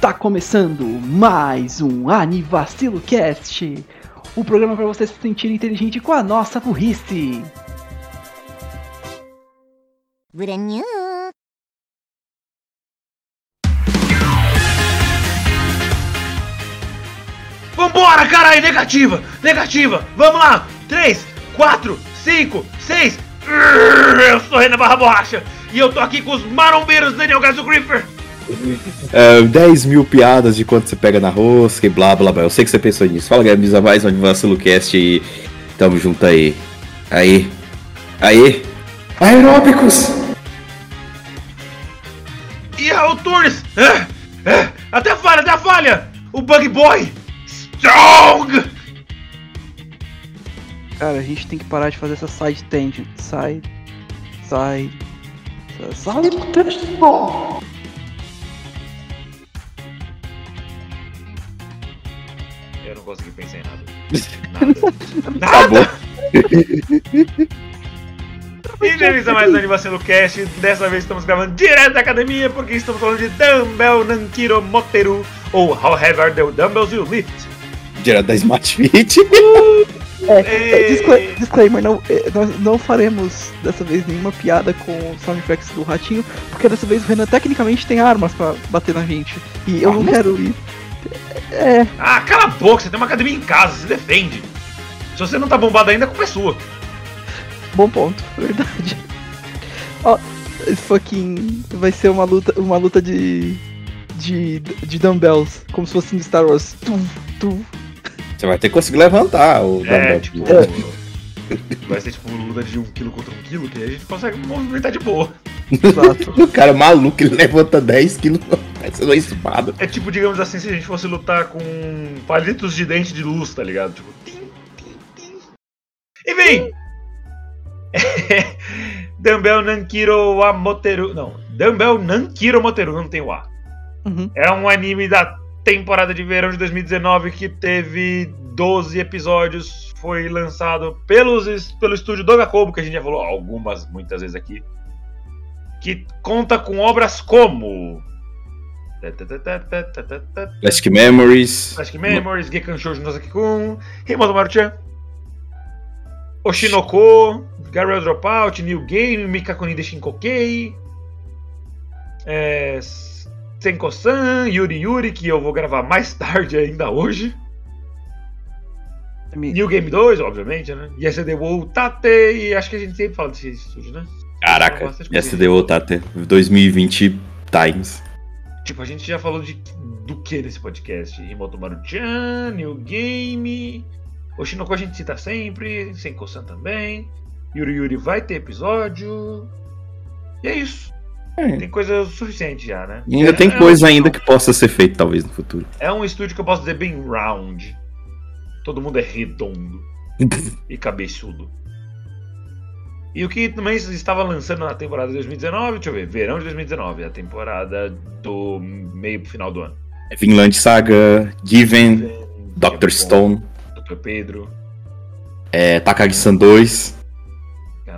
Tá começando mais um Anivacilo Cast, o programa para você se sentir inteligente com a nossa burrice. Brand new. Vambora, caralho, negativa, negativa, vamos lá, 3, 4, 5, 6, eu sou Renan Barra Borracha, e eu tô aqui com os marombeiros Daniel Gaso Gripper, É, 10 mil piadas de quanto você pega na rosca e blá blá blá. Eu sei que você pensou nisso. Fala, galera, bem mais um Vacilo Cast e tamo junto aí. Aí. Aí. Aeróbicos! e a Tunes, é, é, até a falha, até a falha, o Bug Boy, Strong, Cara, a gente tem que parar de fazer essa side tangent. Side. Side. Side tangent. Consegui pensar em nada, nada, nada, E bem-vindos a mais um Animação do Cast. Dessa vez estamos gravando direto da academia porque estamos falando de Dumbbell Nankiro Moteru ou However the Dumbbells You Lift. Direto da Smart Fit. É, é, Ei. discla- disclaimer, não, é, nós não faremos dessa vez nenhuma piada com sound effects do ratinho, porque dessa vez o Renan tecnicamente tem armas pra bater na gente. E eu não Armas? quero ir. É, Ah, cala a boca, você tem uma academia em casa, se defende. Se você não tá bombado ainda, a culpa é sua. bom ponto, verdade. Ó, esse fucking. Vai ser uma luta, uma luta de. de. de dumbbells, como se fosse no Star Wars. Tum, tum. Você vai ter que conseguir levantar o É, dumbbell. tipo. Vai ser tipo luta de um quilo contra um quilo, que a gente consegue movimentar de boa. Exato. O cara maluco, ele levanta 10 quilos, uma espada. É tipo, digamos assim, se a gente fosse lutar com palitos de dente de luz, tá ligado? Tipo, tim, tim, tim. Enfim! Dumbbell Nankiro Amoteru. Não, Dumbbell Nankiro Moteru, não tem o A. Uhum. É um anime da temporada de verão de 2019 que teve 12 episódios. Foi lançado pelos, pelo estúdio Dogakobo, que a gente já falou algumas, muitas vezes aqui. Que conta com obras como. Plastic Memories. Plastic Memories, Gekan Shoujo Nozaki-kun, Himoto Maruchan, Oshinoko, Garou Dropout, New Game, Mikakuni de Shinkokei, é, Senko-san, Yuri Yuri, que eu vou gravar mais tarde ainda hoje, Me- New Game 2, obviamente, né? Yesterday Wo Tate, e acho que a gente sempre fala desse estúdio, né? Caraca, Bastante coisa. SDO tá até 2020 Times. Tipo, a gente já falou de do que nesse podcast? Himoto Maruchan, New Game, Oshinoko a gente cita sempre, Senko-san também, Yuri Yuri vai ter episódio. E é isso. É. Tem coisa suficiente já, né? E ainda É- tem é coisa um- ainda que possa ser feito, talvez, no futuro. É um estúdio que eu posso dizer bem round. Todo mundo é redondo e cabeçudo. E o que também estava lançando na temporada de 2019, deixa eu ver, verão de 2019, a temporada do meio pro final do ano. Vinland Saga, Given, Dr. Japão, Stone, Dr. Pedro, é, Takagi-san 2,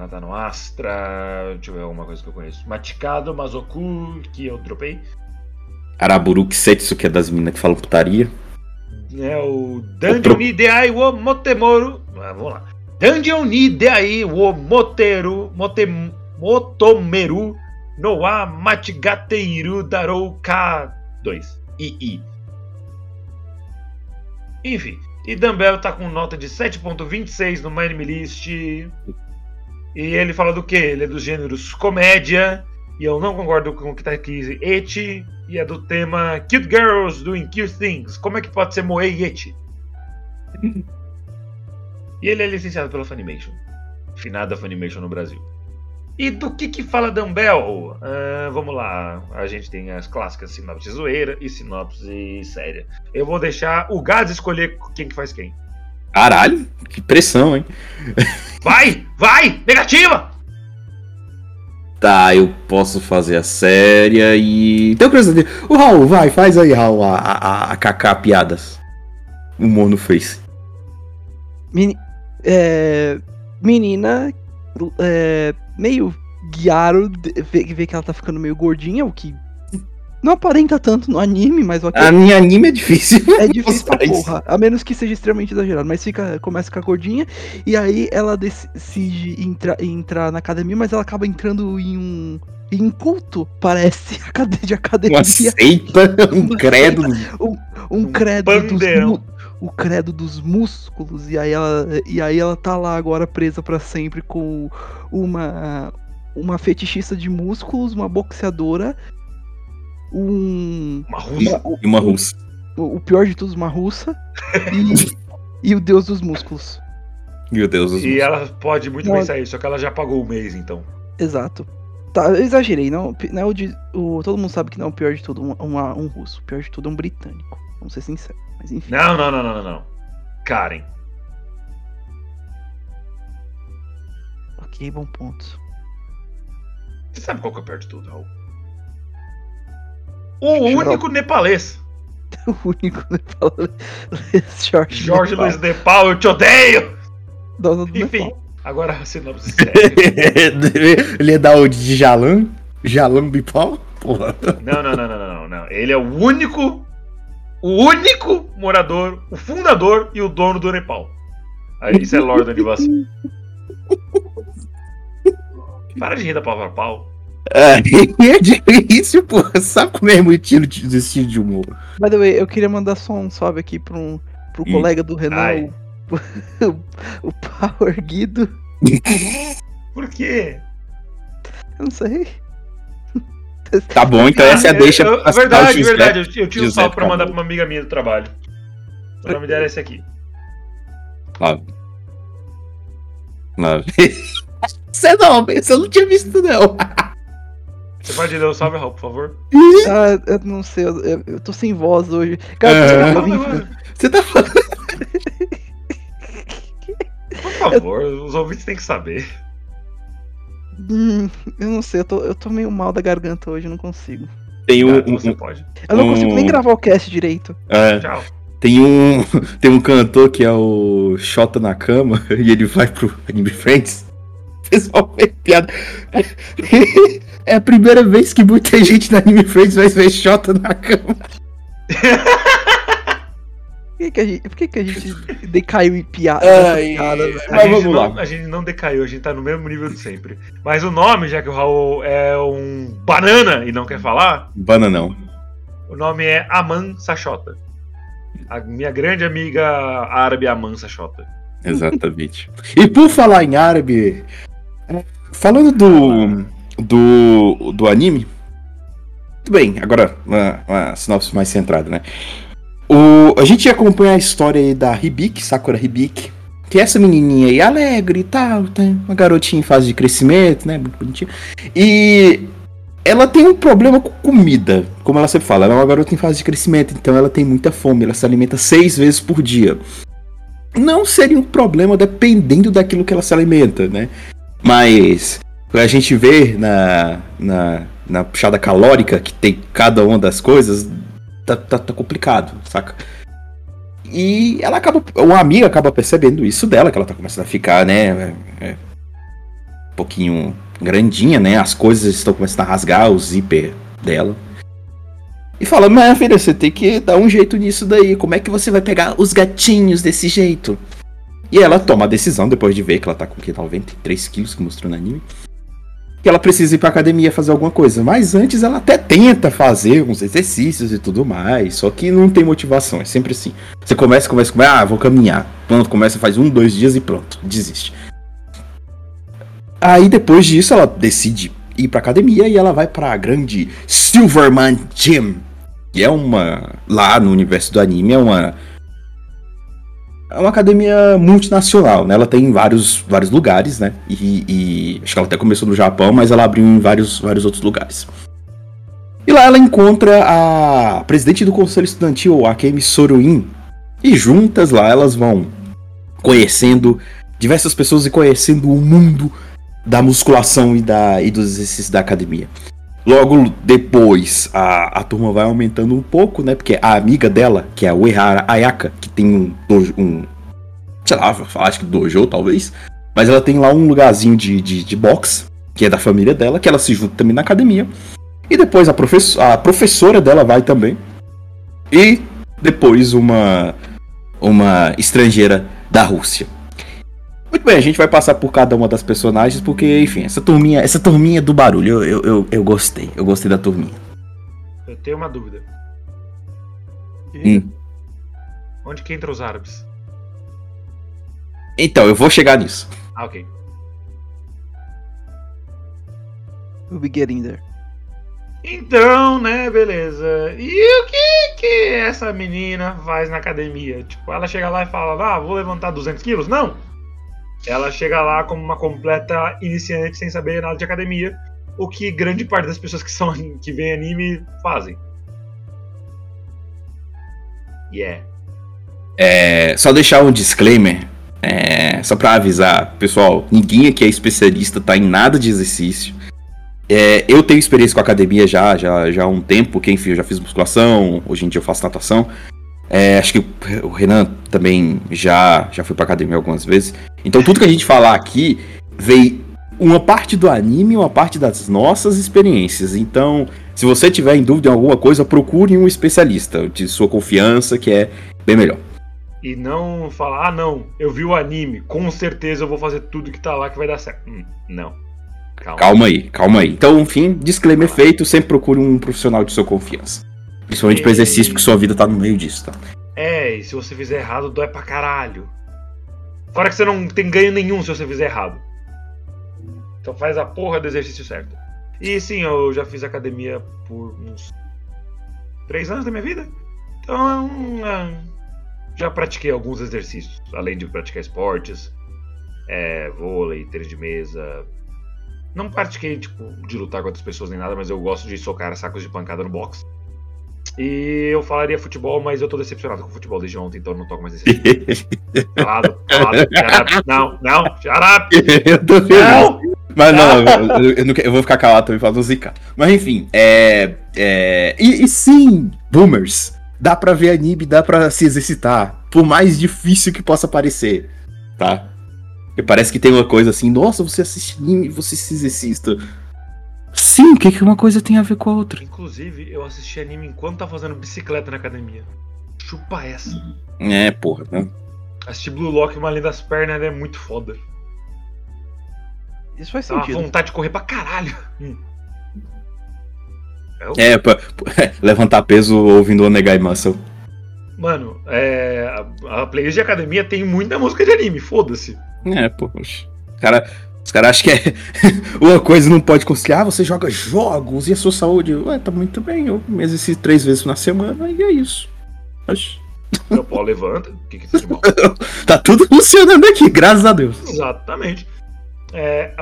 Kanata tá no Astra, deixa eu ver alguma coisa que eu conheço. Maticado, Mazoku, que eu dropei. Araburu Kisetsu, que é das minas que falam putaria. É o Dungeon ni Deai wo Motemoru. Ah, vamos lá. Dungeon ni Deai wo Moteru mote, Motomeru no wa Machigateiru Darou K2. II. Enfim. E Dumbbell tá com nota de 7.26 no Anime List. E ele fala do que? Ele é dos gêneros comédia. E eu não concordo com o que tá aqui, Eti. E é do tema Cute Girls Doing Cute Things. Como é que pode ser Moe e Eti? e ele é licenciado pela Funimation. Finada Funimation no Brasil. E do que que fala Dumbbell? Ah, vamos lá. A gente tem as clássicas sinopse zoeira e sinopse séria. Eu vou deixar o Gaz escolher quem que faz quem. Caralho, que pressão, hein? Vai! Vai! Negativa! Tá, eu posso fazer a séria e. Tenho curiosidade. O Raul, vai, faz aí, Raul, a, a, a KK piadas. Humor no Face. Meni- é, menina é, meio guiaro, de- vê, vê que ela tá ficando meio gordinha, o que Não aparenta tanto no anime, mas o A minha anime é difícil. É difícil pra porra, a menos que seja extremamente exagerado. Mas fica, começa com a gordinha, e aí ela decide entrar, entrar na academia, mas ela acaba entrando em um, em um culto, parece, de academia. Uma seita, um credo. um Um credo dos pandeirão. mu- o credo dos músculos e aí ela e aí ela tá lá agora presa pra sempre com uma uma fetichista de músculos, uma boxeadora, um Uma russa. E uma russa. o o pior de tudo, uma russa e, e o deus dos músculos. Meu Deus. os- E ela pode muito bem sair, só que ela já pagou o mês, então. Exato. Tá, eu exagerei, não, não é o de, o, todo mundo sabe que não é o pior de tudo, um, um, um russo. O pior de tudo é um britânico. Vamos ser sinceros. Mas enfim. Não, não, não, não, não, não. Karen. Ok, bom ponto. Você sabe qual que é o pior de tudo, Raul? O único nepalês. O único fala- Jorge. Jorge Nepal. Luiz Nepal, eu te odeio! Dono do Enfim, Nepal. agora a sinopse séria. Ele ia dar o de Jalan? Jalan Bipal? Porra. Não, não, não, não, não, não. Ele é o único, o único morador, o fundador e o dono do Nepal. Aí, isso é Lord Anivas. Para de rir da palavra pau. É, é difícil, porra. Sabe como é o estilo de, do estilo de humor? By the way, eu queria mandar só um salve aqui pro, um, pro Hum. colega do Renan, o, o Power Guido. Por quê? Eu não sei. Tá bom, então essa é a deixa. eu- o verdade, Giuseppe. verdade. Eu, eu tinha um salve pra mandar pra uma amiga minha do trabalho. O nome dela é esse aqui. Lá. Lá. Você não, você não tinha visto, não. Você pode ler o salve, Raul, por favor? Ah, eu não sei, eu, eu- eu tô sem voz hoje. Cara, É. eu, vim- Você tá falando. Por favor, os ouvintes têm que saber. Hum, eu não sei, eu tô, eu tô meio mal da garganta hoje, eu não consigo. Tem um. Ah, um- você um- pode. Eu não Hum. consigo nem gravar o cast direito. é, Tchau. tem um. Tem um cantor que é o Xota na cama e ele vai pro Anime Friends. O pessoal fez piada. É a primeira vez que muita gente na Anime Friends vai ver Xota na cama. Por que, que, a, gente, por que, que a gente decaiu em piada? Ai, piada? A Mas gente, vamos não, lá. a gente não decaiu, a gente tá no mesmo nível de sempre. Mas o nome, já que o Raul é um banana e não quer falar, Bananão. o nome é Aman Sachota. A minha grande amiga árabe Aman Sachota. Exatamente. E por falar em árabe, falando do, do, do anime. Tudo bem, agora uma, uma sinopse mais centrada, né? O, a gente acompanha a história aí da Hibiki, Sakura Hibiki, que é essa menininha aí alegre e tal, tem uma garotinha em fase de crescimento, né? Muito bonitinha. E ela tem um problema com comida, como ela sempre fala, ela é uma garota em fase de crescimento, então ela tem muita fome, ela se alimenta seis vezes por dia não seria um problema dependendo daquilo que ela se alimenta, né? Mas a gente vê na, na, na puxada calórica que tem cada uma das coisas, tá, tá, tá complicado, saca? E ela acaba. Uma amiga acaba percebendo isso dela, que ela tá começando a ficar, né? é, um pouquinho grandinha, né? As coisas estão começando a rasgar o zíper dela. E fala, mas filha, você tem que dar um jeito nisso daí. Como é que você vai pegar os gatinhos desse jeito? E ela toma a decisão, depois de ver que ela tá com que, 93 quilos, que mostrou no anime. Que ela precisa ir pra academia fazer alguma coisa. Mas antes ela até tenta fazer uns exercícios e tudo mais. Só que não tem motivação, é sempre assim. Você começa, começa, começa, ah, vou caminhar. Pronto, começa, faz um, dois dias e pronto, desiste. Aí depois disso ela decide ir pra academia e ela vai pra grande Silverman Gym. Que é uma. Lá no universo do anime, é uma. É uma academia multinacional, né? Ela tem em vários, vários lugares, né? E, e acho que ela até começou no Japão, mas ela abriu em vários, vários outros lugares. E lá ela encontra a presidente do conselho estudantil, a Kemi Soruin. E juntas lá elas vão conhecendo diversas pessoas e conhecendo o mundo da musculação e, da, e dos exercícios da academia. Logo depois, a, a turma vai aumentando um pouco, né? Porque a amiga dela, que é a Uehara Ayaka, que tem um, dojo, um sei lá, acho que dojo talvez, mas ela tem lá um lugarzinho de, de, de boxe, que é da família dela, que ela se junta também na academia. E depois a, a professora dela vai também. E depois uma uma estrangeira da Rússia. Muito bem, a gente vai passar por cada uma das personagens, porque, enfim, essa turminha, essa turminha do barulho, eu, eu, eu, eu gostei. Eu gostei da turminha. Eu tenho uma dúvida. Hum. Onde que entra os árabes? Então, eu vou chegar nisso. Ah, ok. We'll be getting there. Então, né, beleza. E o que que essa menina faz na academia? Tipo, ela chega lá e fala, ah, vou levantar 200 quilos? Não! Ela chega lá como uma completa iniciante sem saber nada de academia, o que grande parte das pessoas que são que veem anime fazem. Yeah. É, só deixar um disclaimer, é, só pra avisar, pessoal, ninguém aqui é especialista, tá em nada de exercício. É, eu tenho experiência com academia já, já, já há um tempo, que enfim, eu já fiz musculação, hoje em dia eu faço natação. É, acho que o Renan também já, já foi pra academia algumas vezes. Então tudo que a gente falar aqui veio uma parte do anime e uma parte das nossas experiências. Então, se você tiver em dúvida em alguma coisa, procure um especialista de sua confiança, que é bem melhor. E não falar, ah não, eu vi o anime, com certeza eu vou fazer tudo que tá lá que vai dar certo. Hum, não. Calma. Calma aí, calma aí. Então, enfim, disclaimer feito, sempre procure um profissional de sua confiança. Principalmente para E- exercício, porque sua vida tá no meio disso, tá? É, e se você fizer errado, dói pra caralho. Fora que você não tem ganho nenhum se você fizer errado. Então faz a porra do exercício certo. E sim, eu já fiz academia por uns três anos da minha vida. Então, ah, já pratiquei alguns exercícios, além de praticar esportes, é, vôlei, tênis de mesa. Não pratiquei, tipo, de lutar com outras pessoas nem nada, mas eu gosto de socar sacos de pancada no box. E eu falaria futebol, mas eu tô decepcionado com o futebol desde ontem, então eu não toco mais nesse. Calado, calado, shut up. Não, não, shut up. eu tô feliz. Não! Mas não, eu, eu eu vou ficar calado também pra não zicar. Mas enfim, é. é e, e sim, boomers, dá pra ver anime, dá pra se exercitar. Por mais difícil que possa parecer, tá? Porque parece que tem uma coisa assim, nossa, você assiste anime, você se exercita. Sim, o que, que uma coisa tem a ver com a outra? Inclusive, eu assisti anime enquanto tá fazendo bicicleta na academia. Chupa essa. É, porra, né? Assistir Blue Lock uma linha das pernas é muito foda. Isso faz Dá uma sentido. vontade de correr pra caralho. Hum. É o- É, pra, pra- levantar peso ouvindo o Onegai Muscle. Mano, é, a, a playlist de academia tem muita música de anime, foda-se. É, pô, oxe. Os caras acham que é uma coisa não pode conciliar. Ah, você joga jogos e a sua saúde. Ué, tá muito bem. Eu me exercito três vezes na semana e é isso. Oxe. Meu pau levanta, o que que tem de mal? Tá tudo funcionando aqui, graças a Deus. Exatamente. É,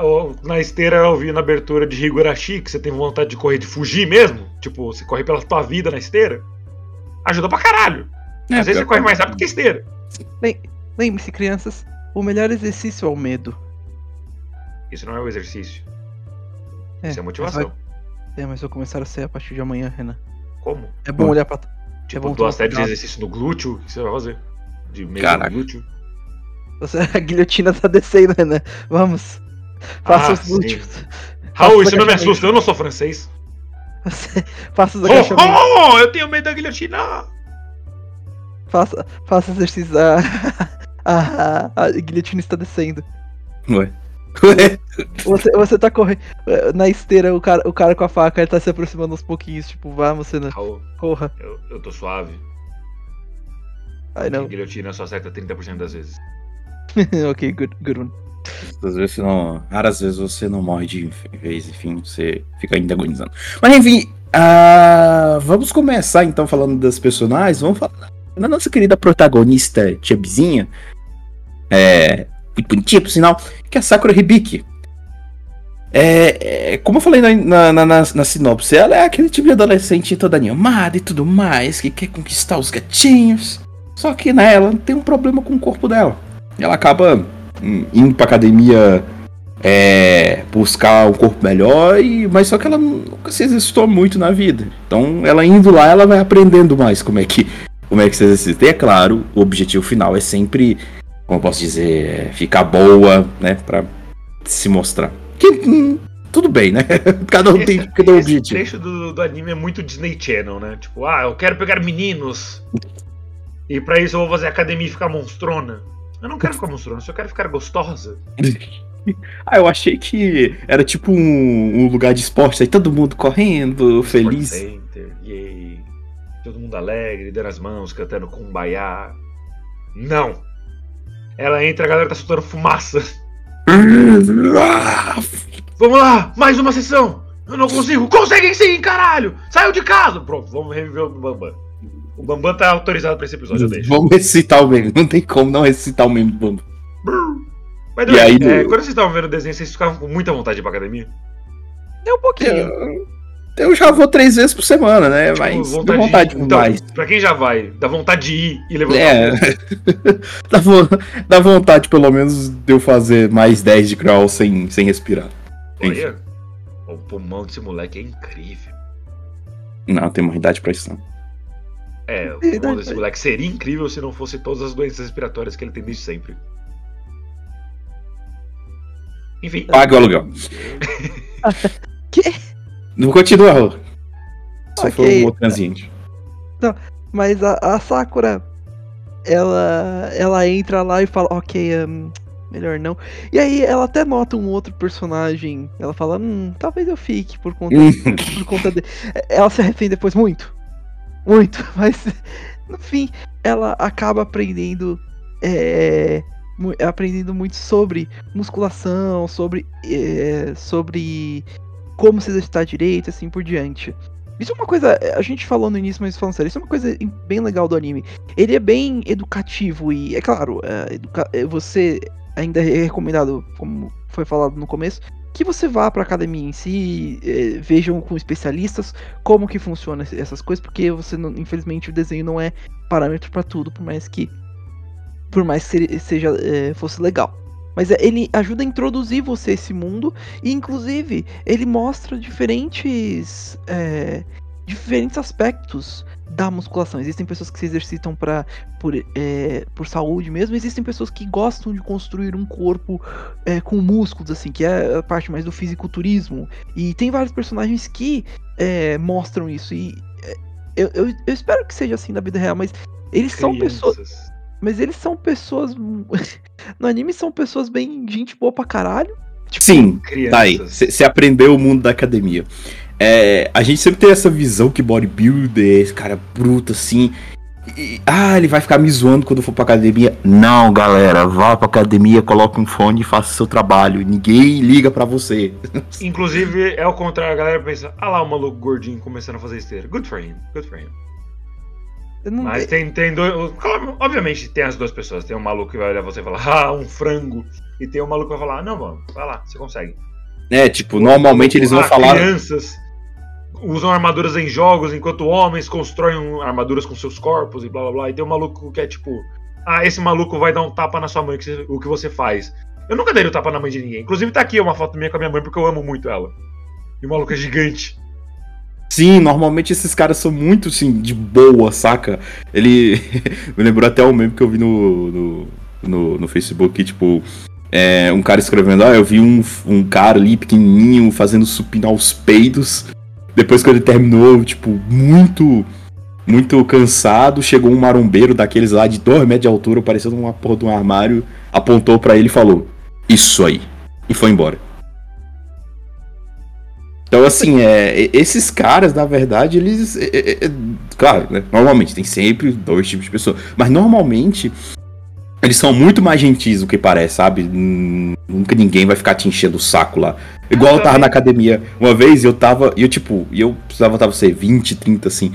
na esteira eu vi na abertura de Higurashi que você tem vontade de correr, de fugir mesmo. Tipo, você corre pela tua vida na esteira. Ajuda pra caralho. É, Às vezes você corre mais rápido que a esteira. Lembre-se, crianças, o melhor exercício é o medo. Isso não é um exercício. É, Isso é mas motivação. vai- É, mas vai começar a ser a partir de amanhã, Renan. Como? É bom Hum. olhar pra. Tipo, bom duas séries de exercício no glúteo, o que você vai fazer? De meio Caraca. no glúteo. Você, a guilhotina tá descendo, Renan. Vamos. Faça Ah, os sim. glúteos. Raul, isso não me assusta, eu não sou francês. Você- Faça os Oh, agachamentos. oh, eu tenho medo da guilhotina. Faça, faça exercícios. A, a, a, a guilhotina está descendo. Ué. Ué. Você, você tá correndo. Na esteira, o cara, o cara com a faca ele tá se aproximando aos pouquinhos. Tipo, vamos, Renan. Raul, Corra. eu, eu tô suave. Ai não. Guilhotina só acerta 30% das vezes. ok, good, good one. Às vezes você não. Raras vezes você não morre de vez, enfim, você fica ainda agonizando. Mas enfim, ah, vamos começar então falando das personagens. Vamos falar da nossa querida protagonista Chubzinha. É. Muito bonitinha, por sinal, que é a Sakura Hibiki. É, é, como eu falei na, na, na, na- sinopse, ela é aquele tipo de adolescente toda animada e tudo mais, que quer conquistar os gatinhos. Só que, né, ela tem um problema com o corpo dela. Ela acaba hum, indo pra academia é, buscar um corpo melhor, e, mas só que ela nunca se exercitou muito na vida. Então, ela indo lá, ela vai aprendendo mais como é que, como é que se exercita. E é claro, o objetivo final é sempre, como eu posso dizer, é ficar boa, né, pra se mostrar. Que hum, tudo bem, né? Cada um tem Esse, cada um esse objetivo. trecho do, do anime é muito Disney Channel, né? Tipo, ah, eu quero pegar meninos. E pra isso eu vou fazer academia e ficar monstrona. Eu não quero ficar monstrona, eu só quero ficar gostosa. Ah, eu achei que era tipo um, um lugar de esporte, aí todo mundo correndo, feliz. Sport Center, yay. Todo mundo alegre, dando as mãos, cantando kumbaya. Não! Ela entra, a galera tá soltando fumaça. Vamos lá, mais uma sessão! Eu não consigo! Conseguem sim, caralho! Saiu de casa! Pronto, vamos reviver o Bambam. O Bambam tá autorizado pra esse episódio, eu deixo. Vamos recitar o meme, não tem como não recitar o meme do Bambu. Mas, E aí, é, do- quando vocês estavam vendo o desenho, vocês ficavam com muita vontade de ir pra academia? É um pouquinho. Eu, eu já vou três vezes por semana, né? Mas Tipo, deu vontade de... por Então, mais. pra quem já vai, dá vontade de ir e levantar É. dá, vo- dá vontade, pelo menos, de eu fazer mais 10 de crawl sem, sem respirar. Olha, o pulmão desse moleque é incrível. Não, tem uma idade pra isso não. É, o pulmão desse moleque seria incrível se não fosse todas as doenças respiratórias que ele tem desde sempre. Enfim, Paga o aluguel. Que? Não continua, Rô. Só Ok. foi um outro transiente. Mas a, a Sakura, ela, ela entra lá e fala, ok, hum, melhor não. E aí ela até nota um outro personagem. Ela fala, hum, talvez eu fique por conta, por conta dele. Ela se arrepende depois muito. Muito. Mas no fim, ela acaba aprendendo. é, aprendendo muito sobre musculação, sobre. é, sobre como se exercitar direito, assim por diante. Isso é uma coisa, a gente falou no início, mas falando sério, isso é uma coisa bem legal do anime. Ele é bem educativo e, é claro, é, é, você ainda é recomendado, como foi falado no começo, que você vá pra academia em si, é, vejam com especialistas como que funciona essas coisas, porque você, não- infelizmente, o desenho não é parâmetro pra tudo, por mais que, por mais que seja, é, fosse legal. Mas é, ele ajuda a introduzir você a esse mundo e, inclusive, ele mostra diferentes é, diferentes aspectos da musculação. Existem pessoas que se exercitam para por, é, por saúde mesmo, existem pessoas que gostam de construir um corpo é, com músculos, assim, que é a parte mais do fisiculturismo. E tem vários personagens que é, mostram isso. E é, eu, eu, eu espero que seja assim na vida real, mas eles são pessoas. Mas eles são pessoas. No anime são pessoas bem gente boa pra caralho. Sim, Crianças. tá aí. Você aprendeu o mundo da academia. É, a gente sempre tem essa visão que bodybuilder é esse cara bruto assim. E- ah, ele vai ficar me zoando quando for pra academia. Não, galera, vá pra academia, coloque um fone e faça seu trabalho. Ninguém liga pra você. Inclusive, é o contrário, a galera pensa, ah lá o maluco gordinho começando a fazer esteira. Good for him, good for him. Não- Mas tem, tem dois. Obviamente tem as duas pessoas. Tem um maluco que vai olhar você e falar, ah, um frango. E tem um maluco que vai falar, não, mano, vai lá, você consegue. É, tipo, normalmente eles vão Ah, falar. Crianças usam armaduras em jogos, enquanto homens constroem armaduras com seus corpos e blá blá blá. E tem um maluco que é tipo, ah, esse maluco vai dar um tapa na sua mãe, que você- o que você faz. Eu nunca daria o tapa na mãe de ninguém. Inclusive tá aqui uma foto minha com a minha mãe porque eu amo muito ela. E o maluco é gigante. Sim, normalmente esses caras são muito, assim, de boa, saca? Ele. Me lembrou até o meme que eu vi no, no, no, no Facebook, tipo. É, um cara escrevendo, ah, eu vi um, um cara ali pequenininho fazendo supino aos peidos. Depois que ele terminou, tipo, muito, muito cansado, chegou um marombeiro daqueles lá de 2 metros de altura, parecendo uma porra de um armário, apontou pra ele e falou, isso aí. E foi embora. Então, assim, é, esses caras, na verdade, eles. é, é, é, claro, né? Normalmente, tem sempre dois tipos de pessoa. Mas normalmente. Eles são muito mais gentis do que parece, sabe? Hum, Nunca ninguém vai ficar te enchendo o saco lá. Igual eu tava na academia. Uma vez eu tava. E eu, tipo, eu precisava tava, sei, 20, 30, assim.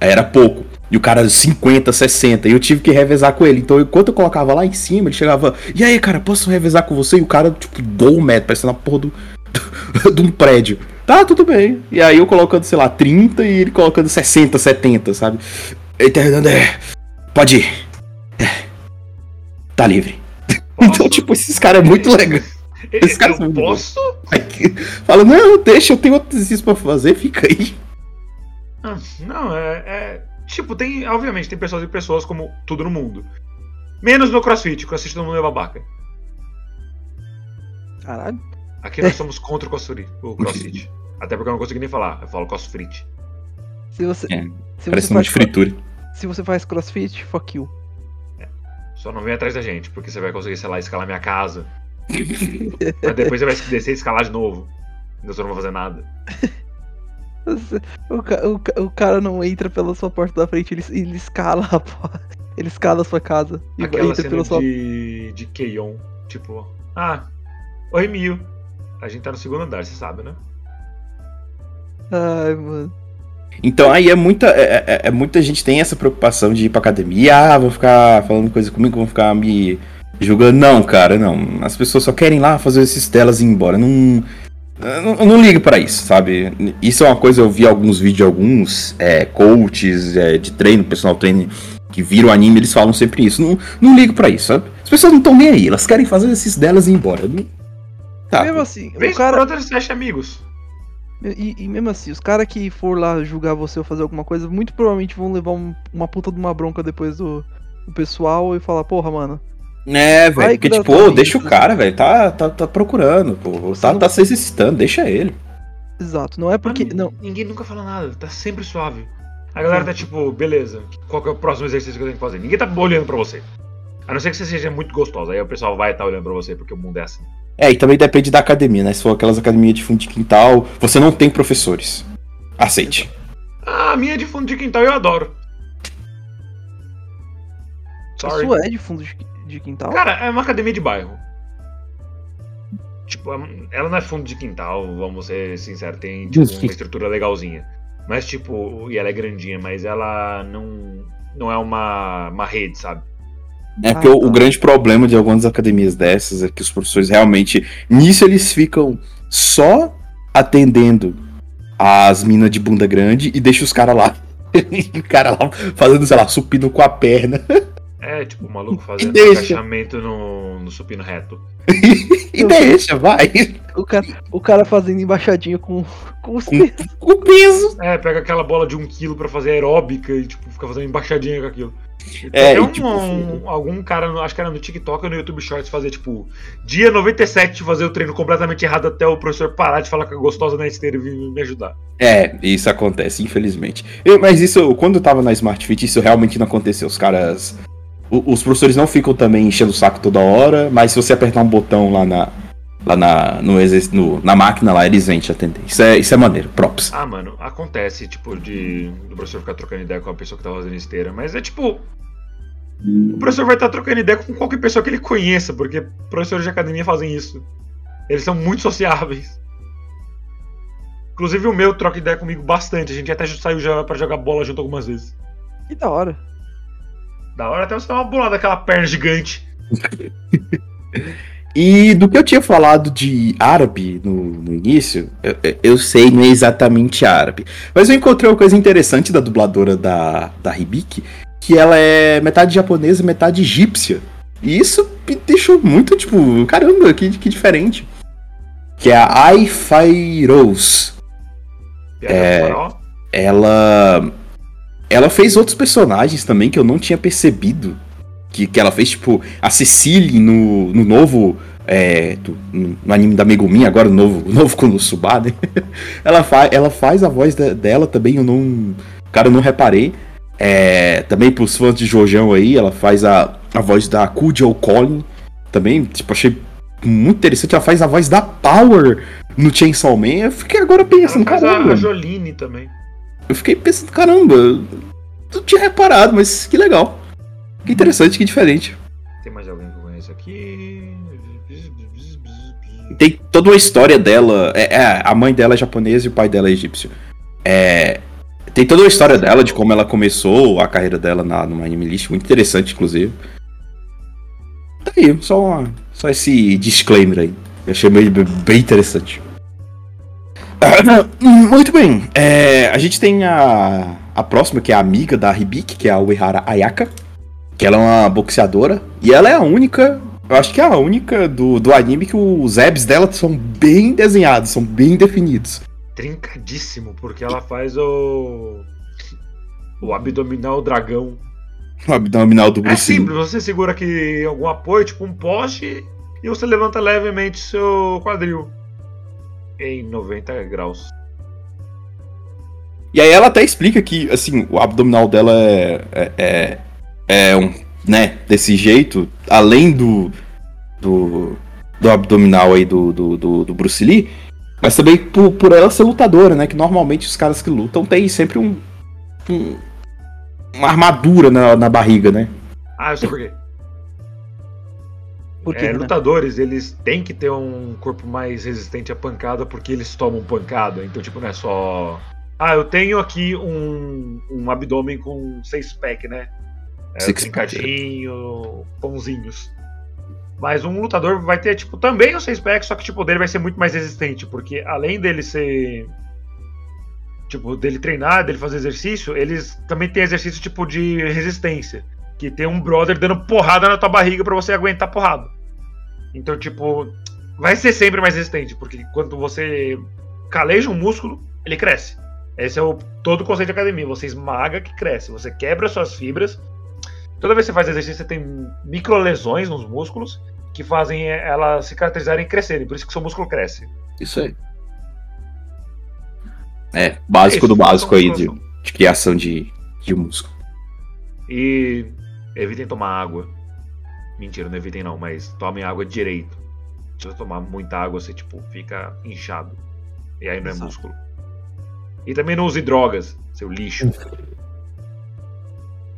Era pouco. E o cara 50, 60. E eu tive que revezar com ele. Então, enquanto eu colocava lá em cima, ele chegava. E aí, cara, posso revezar com você? E o cara, tipo, dou um metro, parecendo a porra do, de um prédio. Tá, tudo bem. E aí eu colocando, sei lá, 30 e ele colocando 60, 70, sabe? Terminando, é. Pode ir. É, tá livre. Então, tipo, esses caras é muito legal. Esse cara eu posso? Fala, não, deixa, eu tenho outro exercício pra fazer, fica aí. Ah, Não, é, é- Tipo, tem. Obviamente, tem pessoas e pessoas como tudo no mundo. Menos no CrossFit, o CrossFit todo mundo é babaca. Caralho. Aqui nós somos contra o crossfit. O crossfit. Até porque eu não consigo nem falar. Eu falo crossfit. Se você, É, se Parece você um faz, de fritura. se você faz crossfit, fuck you. Só não vem atrás da gente, porque você vai conseguir, sei lá, escalar minha casa. Mas depois você vai descer e escalar de novo. Eu só não vou fazer nada. Você- O, o o cara não entra pela sua porta da frente, ele, ele escala a porta. Ele escala a sua casa. E Aquela entra cena pela sua. de, de Keion. Tipo, ah, oi Mil. A gente tá no segundo andar, você sabe, né? Ai, mano. Então aí é muita. É, é- é muita gente tem essa preocupação de ir pra academia, ah, vão ficar falando coisa comigo, vão ficar me julgando. Não, cara, não. As pessoas só querem ir lá fazer esses delas e ir embora. Não. Eu não, eu não ligo pra isso, sabe? Isso é uma coisa, eu vi alguns vídeos de alguns é, coaches é, de treino, personal treino, que viram o anime, eles falam sempre isso. Não, não ligo pra isso, sabe? As pessoas não estão nem aí, elas querem fazer esses delas e ir embora. Não- Tá. Mesmo assim, Vez o cara. por outra eles amigos. E, e mesmo assim, os caras que for lá julgar você ou fazer alguma coisa, muito provavelmente vão levar um- uma puta de uma bronca depois do, do pessoal e falar, porra, mano. É, velho, porque tipo, mim, deixa o né? cara, velho, tá, tá, tá procurando, pô, Você tá, não- tá se exercitando, deixa ele. Exato, não é porque. Não, Ninguém nunca fala nada, tá sempre suave. A galera tá tipo, beleza, qual que é o próximo exercício que eu tenho que fazer? Ninguém tá olhando pra você. A não ser que você seja muito gostosa, aí o pessoal vai estar olhando pra você porque o mundo é assim. É, e também depende da academia, né? Se for aquelas academias de fundo de quintal, você não tem professores. Aceite. Ah, a minha é de fundo de quintal eu adoro. a Sorry. sua é de fundo de, de quintal. Cara, é uma academia de bairro. Tipo, ela não é fundo de quintal, vamos ser sinceros, tem tipo, uma estrutura legalzinha. Mas tipo, e ela é grandinha, mas ela não, não é uma, uma rede, sabe? É Ah, porque o, o grande problema de algumas academias dessas é que os professores realmente. Nisso eles ficam só atendendo as minas de bunda grande e deixa os caras lá. E o cara lá fazendo, sei lá, supino com a perna. É, tipo, o maluco fazendo deixa. agachamento no, no supino reto. E deixa, vai. O, cara, o cara fazendo embaixadinha com, com os Com- pesos. O peso. É, pega aquela bola de um quilo pra fazer aeróbica e, tipo, fica fazendo embaixadinha com aquilo. É, Tem e, um, tipo, um- algum cara, acho que era no TikTok ou no YouTube Shorts, fazer, tipo, dia 97 de fazer o treino completamente errado até o professor parar de falar com a gostosa na esteira e vir me ajudar. É, isso acontece, infelizmente. Eu- mas isso, quando eu tava na Smart Fit, isso realmente não aconteceu. Os caras. o- os professores não ficam também enchendo o saco toda hora, mas se você apertar um botão lá na. Lá na, no, no- na máquina lá, eles vêm te atender. Isso é, isso é maneiro, props. Ah, mano, acontece, tipo, de do professor ficar trocando ideia com a pessoa que tá fazendo esteira, mas é tipo. O professor vai estar trocando ideia com qualquer pessoa que ele conheça, porque professores de academia fazem isso. Eles são muito sociáveis. Inclusive o meu troca ideia comigo bastante. A gente até saiu já pra jogar bola junto algumas vezes. Que da hora. Da hora até você dar uma bolada daquela perna gigante. E do que eu tinha falado de árabe no, no início, eu, eu sei, não é exatamente árabe. Mas eu encontrei uma coisa interessante da dubladora da, da Hibiki, que ela é metade japonesa, metade egípcia. E isso me deixou muito, tipo, caramba, que, que diferente. Que é a Ai Rose. É. moral. Ela. Ela fez outros personagens também que eu não tinha percebido. Que, que ela fez, tipo, a Cecily no, no novo. É, do- no, anime da Megumi, agora o novo, o novo Konosuba, né? ela, fa ela faz a voz de- dela também, eu não. Cara, eu não reparei. É, também pros fãs de Jojão aí, ela faz a, a voz da Kujo Colin. Também, tipo, achei muito interessante. Ela faz a voz da Power no Chainsaw Man. Eu fiquei agora pensando, Ela caramba. a Joline também. Eu fiquei pensando, caramba, eu não tinha reparado, mas que legal. Que interessante, que diferente. Tem mais alguém que eu conheço aqui? Tem toda uma história dela. É, é, a mãe dela é japonesa e o pai dela é egípcio. É, tem toda uma história dela, de como ela começou a carreira dela na, no Anime List, muito interessante, inclusive. Tá aí, só, uma- só esse disclaimer aí. Eu achei bem, bem interessante. Muito bem, é, a gente tem a, a próxima, que é a amiga da Hibiki, que é a Uehara Ayaka. Que ela é uma boxeadora. E ela é a única. Eu acho que é a única do, do anime que os abs dela são bem desenhados, são bem definidos. Trincadíssimo, porque ela faz o. O abdominal dragão. O abdominal do É Bruce Lee. simples, você segura aqui algum apoio, tipo um poste, e você levanta levemente seu quadril. em 90 graus. E aí ela até explica que, assim, o abdominal dela é, é, é, um, né, desse jeito, além do, do, do abdominal aí do, do, do, do Bruce Lee, mas também por, por ela ser lutadora, né, que normalmente os caras que lutam têm sempre um, um uma armadura na, na barriga, né? Ah, eu sei por quê. Por quê, É, Renan? lutadores, eles têm que ter um corpo mais resistente à pancada porque eles tomam pancada. Então, tipo, não é só. Ah, eu tenho aqui um, um abdômen com seis pack, né? É, trincadinho, pãozinhos. Mas um lutador vai ter, tipo, também o seis pack, só que tipo, o dele vai ser muito mais resistente, porque além dele ser. Tipo, dele treinar, dele fazer exercício, eles também tem exercício tipo de resistência. Que tem um brother dando porrada na tua barriga pra você aguentar porrada. Então, tipo, vai ser sempre mais resistente, porque quando você caleja um músculo, ele cresce. Esse é o todo o conceito de academia. Você esmaga que cresce. Você quebra suas fibras. Toda vez que você faz exercício, você tem micro lesões nos músculos que fazem elas cicatrizarem e crescerem. Por isso que seu músculo cresce. Isso aí. É, básico Isso, do básico aí de, de criação de, de músculo. E evitem tomar água. Mentira, não evitem não, mas tomem água direito. Se você tomar muita água, você tipo fica inchado. E aí não é Exato. músculo. E também não use drogas, seu lixo.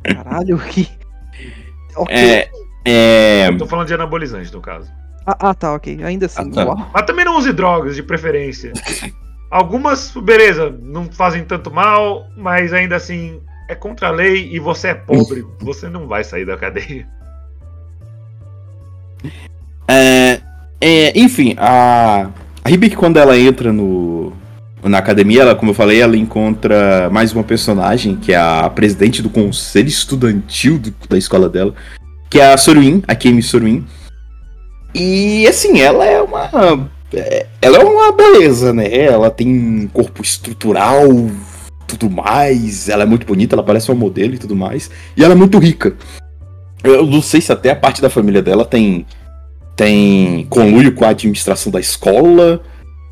Caralho, que. Ok. É, é, Eu tô falando de anabolizante, no caso. Ah, ah, tá, ok. Ainda assim, Ah, tá. Mas também não use drogas, de preferência. Algumas, beleza, não fazem tanto mal, mas ainda assim é contra a lei e você é pobre. Você não vai sair da cadeia. É, é, enfim, a, a Hibiki, quando ela entra no, na academia, ela, como eu falei, ela encontra mais uma personagem, que é a presidente do conselho estudantil do- da escola dela, que é a Soruin, a Kemi Soruin. E, assim, ela é uma... é, Ela é uma beleza, né? Ela tem um corpo estrutural, tudo mais. Ela é muito bonita, ela parece uma modelo e tudo mais. E ela é muito rica. Eu não sei se até a parte da família dela tem tem conluio com a administração da escola,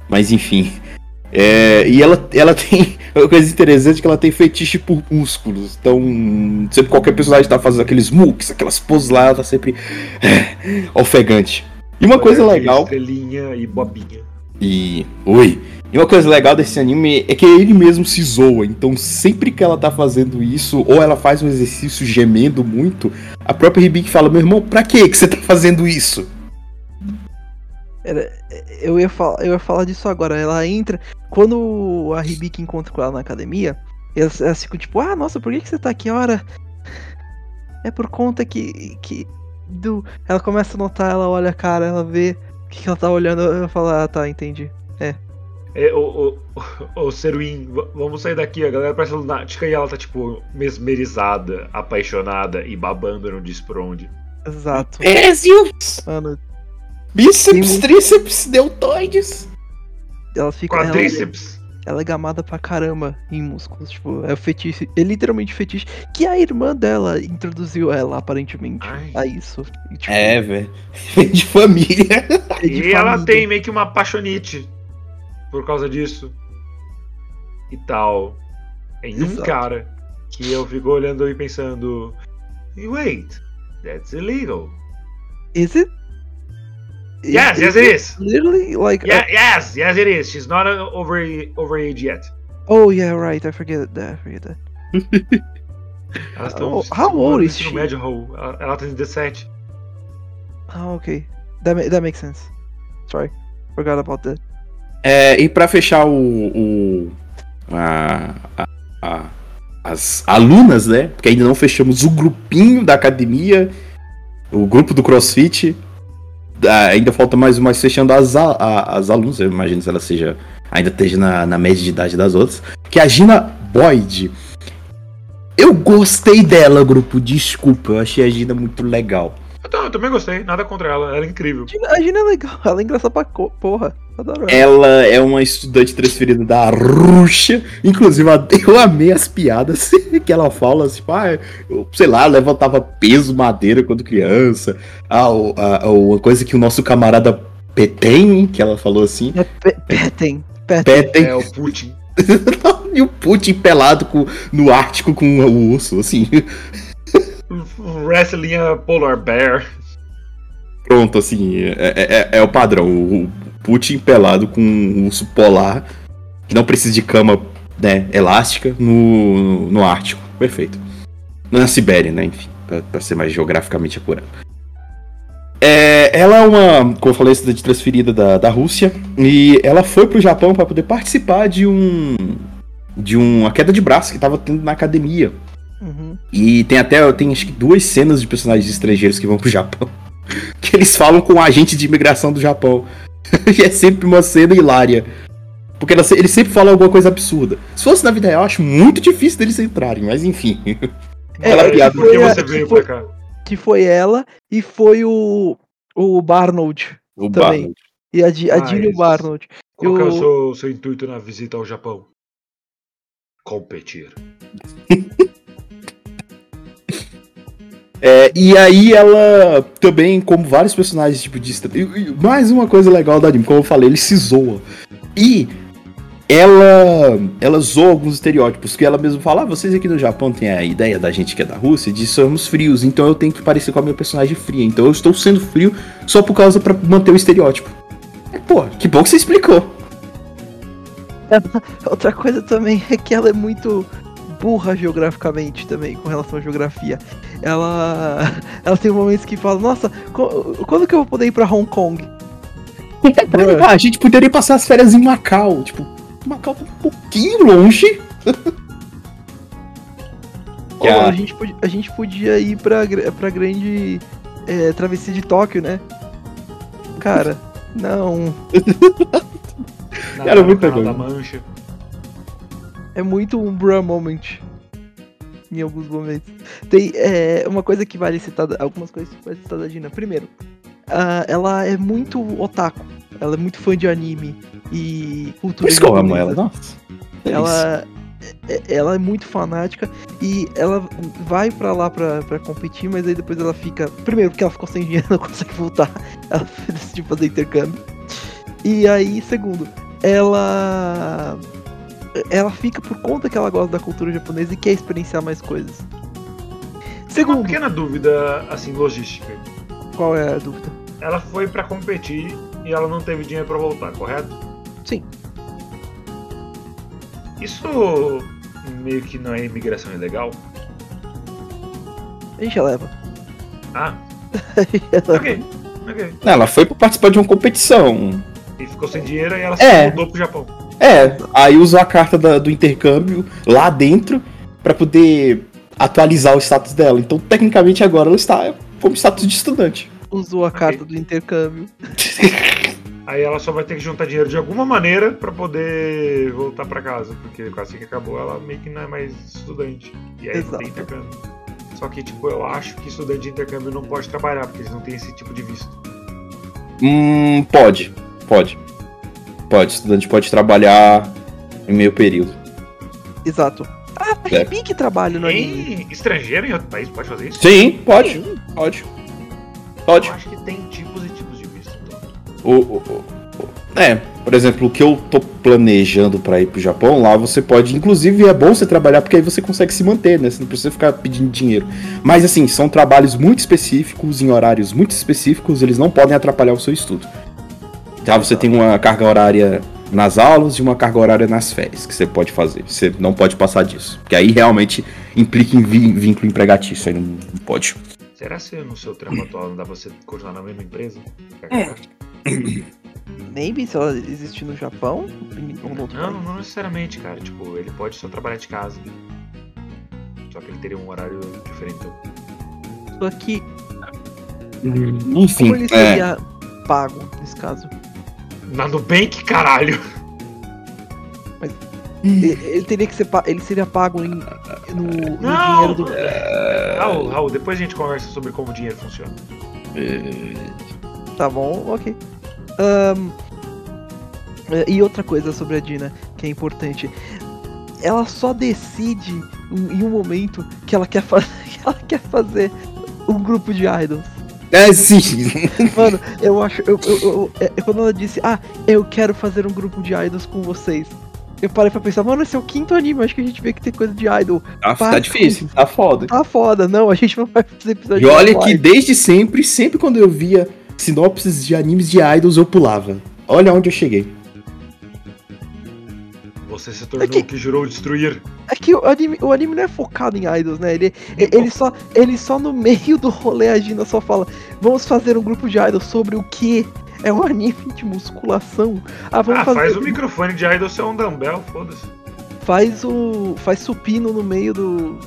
mas enfim. É, e ela, ela tem. Uma coisa interessante é que ela tem fetiche por músculos. Então, sempre qualquer personagem tá fazendo aqueles mooks, aquelas poses lá, ela tá sempre é, ofegante. E uma coisa legal. Estrelinha e bobinha. E. Oi! E uma coisa legal desse anime é que ele mesmo se zoa. Então, sempre que ela tá fazendo isso, ou ela faz um exercício gemendo muito, a própria Hibiki fala: Meu irmão, pra que você tá fazendo isso? Era- eu, ia falar, eu ia falar disso agora. Ela entra. Quando a Hibiki encontra com ela na academia, elas, elas ficam tipo, ah, nossa, por que, que você tá aqui? Ora. É por conta que. que do... Ela começa a notar, ela olha a cara, ela vê o que, que ela tá olhando. Eu falo, ah, tá, entendi. É, ô, ô, ô, Seruin, vamos sair daqui. A galera parece lunática e ela tá, tipo, mesmerizada, apaixonada e babando não diz por onde. Exato. Mano, Bíceps, Sim. tríceps, deltoides. elas ficam. Ela, Quadríceps. ela é gamada pra caramba em músculos. Tipo, é o fetiche. É literalmente fetiche. Que a irmã dela introduziu ela, aparentemente, Ai. a isso. E, tipo, É, velho. De família. é de E ela família. tem meio que uma paixonite por causa disso. E tal. Em um Exato. cara que eu fico olhando e pensando. Wait, that's illegal. Is it? Yes, yes it is. Literally, like. Yeah, yes, yes it is. She's not uh, over over age yet. oh yeah, right. I forget that. I forget that. Elas Oh, estão how old is she? médio. Ela, ela tem 17. Ah, okay. That ma that makes sense. Sorry, forgot about that. É, e pra fechar o. o- a- a- a- as alunas, né? Porque ainda não fechamos o grupinho da academia, o grupo do CrossFit. Ah, ainda falta mais uma fechando as, a- as alunas, eu imagino que ela seja. Ainda esteja na, na média de idade das outras. Que é a Gina Boyd. Eu gostei dela, grupo. Desculpa, eu achei a Gina muito legal. Eu, tam- eu também gostei, nada contra ela, ela é incrível. A Gina, é legal, ela é engraçada pra porra. Adoro ela. Ela é uma estudante transferida da Rússia. Inclusive, eu amei as piadas que ela fala, tipo, ah, eu, sei lá, levantava peso, madeira quando criança. Ah, a- a- uma coisa que o nosso camarada Petem, que ela falou assim. É pe- Petem. Petem. Petem. É o Putin. e o Putin pelado com- no Ártico com o urso, assim. Wrestling Polar Bear. Pronto, assim, é, é- é o padrão. O Putin pelado com um urso polar, que não precisa de cama né, elástica, no, no Ártico. Perfeito. Na Sibéria, né, enfim, pra, pra ser mais geograficamente acurado. É, ela é uma, como eu falei, estudante transferida da, da Rússia, e ela foi pro Japão para poder participar de um. de uma queda de braço que tava tendo na academia. Uhum. E tem até, tem acho que duas cenas de personagens estrangeiros que vão pro Japão. Que eles falam com o agente de imigração do Japão. e é sempre uma cena hilária. Porque ela eles sempre falam alguma coisa absurda. Se fosse na vida real, eu acho muito difícil deles entrarem, mas enfim. É, Aquela que piada. Por que foi a- você que veio foi- pra cá? Que foi ela e foi o. O Barnold. O Também. Barnard. E a, a Ah, Jill e o. Barnold. Qual que é o Eu- seu, seu intuito na visita ao Japão? Competir. É, e aí ela também, como vários personagens tipo de Mais uma coisa legal do anime, como eu falei, ele se zoa. E ela ela zoa alguns estereótipos, que ela mesma fala, ah, vocês aqui no Japão têm a ideia da gente que é da Rússia de somos frios, então eu tenho que parecer com a minha personagem fria. Então eu estou sendo frio só por causa pra manter o estereótipo. É, pô, que bom que você explicou. Outra coisa também é que ela é muito burra geograficamente também, com relação à geografia. Ela, ela tem momentos que fala, nossa, quando que eu vou poder ir pra Hong Kong? Ah, a gente poderia passar as férias em Macau. Tipo, Macau tá um pouquinho longe. Ou a, gente podia, a gente podia ir pra, pra grande é, travessia de Tóquio, né? Cara, não. Cara, no muito legal. da Mancha. É muito um bruh moment. Em alguns momentos. Tem é, uma coisa que vale citar, da- algumas coisas que vale citar da Dina. Primeiro, ah, ela é muito otaku. Ela é muito fã de anime e Por cultura isso que eu amo ela, nossa. Delícia. Ela, é- ela é muito fanática e ela vai pra lá pra, pra competir, mas aí depois ela fica. Primeiro, porque ela ficou sem dinheiro, não consegue voltar. Ela decidiu fazer intercâmbio. E aí, segundo, ela. Ela fica por conta que ela gosta da cultura japonesa e quer experienciar mais coisas. Uma Segundo, pequena dúvida, assim, logística. qual é a dúvida? Ela foi pra competir e ela não teve dinheiro pra voltar, correto? Sim. Isso meio que não é imigração ilegal? A gente leva. Ah, ok. Ela foi pra participar de uma competição. E ficou sem dinheiro e ela É. se mudou pro Japão. É, aí usou a carta da- do intercâmbio lá dentro pra poder atualizar o status dela. Então, tecnicamente, agora ela está como status de estudante. Usou a carta do intercâmbio. Aí ela só vai ter que juntar dinheiro de alguma maneira pra poder voltar pra casa, porque assim que acabou ela meio que não é mais estudante. E aí não Exato. tem intercâmbio. Só que, tipo, eu acho que estudante de intercâmbio não pode trabalhar, porque eles não têm esse tipo de visto. Hum, pode. Pode. Pode. Estudante pode trabalhar em meio período. Exato. Ah, É. é. que trabalho no anime. Em estrangeiro em outro país pode fazer isso? Sim, pode. Pode. Pode. Eu acho que tem tipos e tipos de visto. O, o- o- o- é, por exemplo, o que eu tô planejando pra ir pro Japão, lá você pode, inclusive é bom você trabalhar porque aí você consegue se manter, né? Você não precisa ficar pedindo dinheiro. Mas assim, são trabalhos muito específicos, em horários muito específicos, eles não podem atrapalhar o seu estudo. Já você tem uma carga horária nas aulas e uma carga horária nas férias que você pode fazer. Você não pode passar disso. Porque aí realmente implica em vínculo empregatício, aí não pode. Será que no seu trampo atual não dá pra você continuar na mesma empresa? É. Maybe se ela existir no Japão, Não, país. não necessariamente, cara. Tipo, ele pode só trabalhar de casa. Só que ele teria um horário diferente. Só que Enfim, como ele é, seria pago nesse caso? Na Nubank, caralho! Ele, ele teria que ser ele seria pago em, no, no Não! dinheiro do. Raul, Raul, depois a gente conversa sobre como o dinheiro funciona. Tá bom, ok. É, e outra coisa sobre a Dina que é importante. Ela só decide em um momento que ela quer fazer, que ela quer fazer um grupo de idols. É, sim. Mano, eu acho. Eu, eu, eu- é- quando ela disse, ah, eu quero fazer um grupo de idols com vocês. Eu parei pra pensar, mano, esse é o quinto anime, acho que a gente vê que tem coisa de idol. Tá, tá difícil, tá foda. Tá foda, não, a gente não vai fazer episódio E olha de que idol. desde sempre, sempre quando eu via sinopses de animes de idols, eu pulava. Olha onde eu cheguei. Você se tornou É que- o que jurou destruir. É que o anime, o anime não é focado em idols, né? Ele, ele, só, ele só no meio do rolê a Gina só fala: vamos fazer um grupo de idols sobre o quê? É um anime de musculação. Ah, vamos Ah, fazer. faz o microfone de idol ser um dumbbell, foda-se. faz o. faz supino no meio do,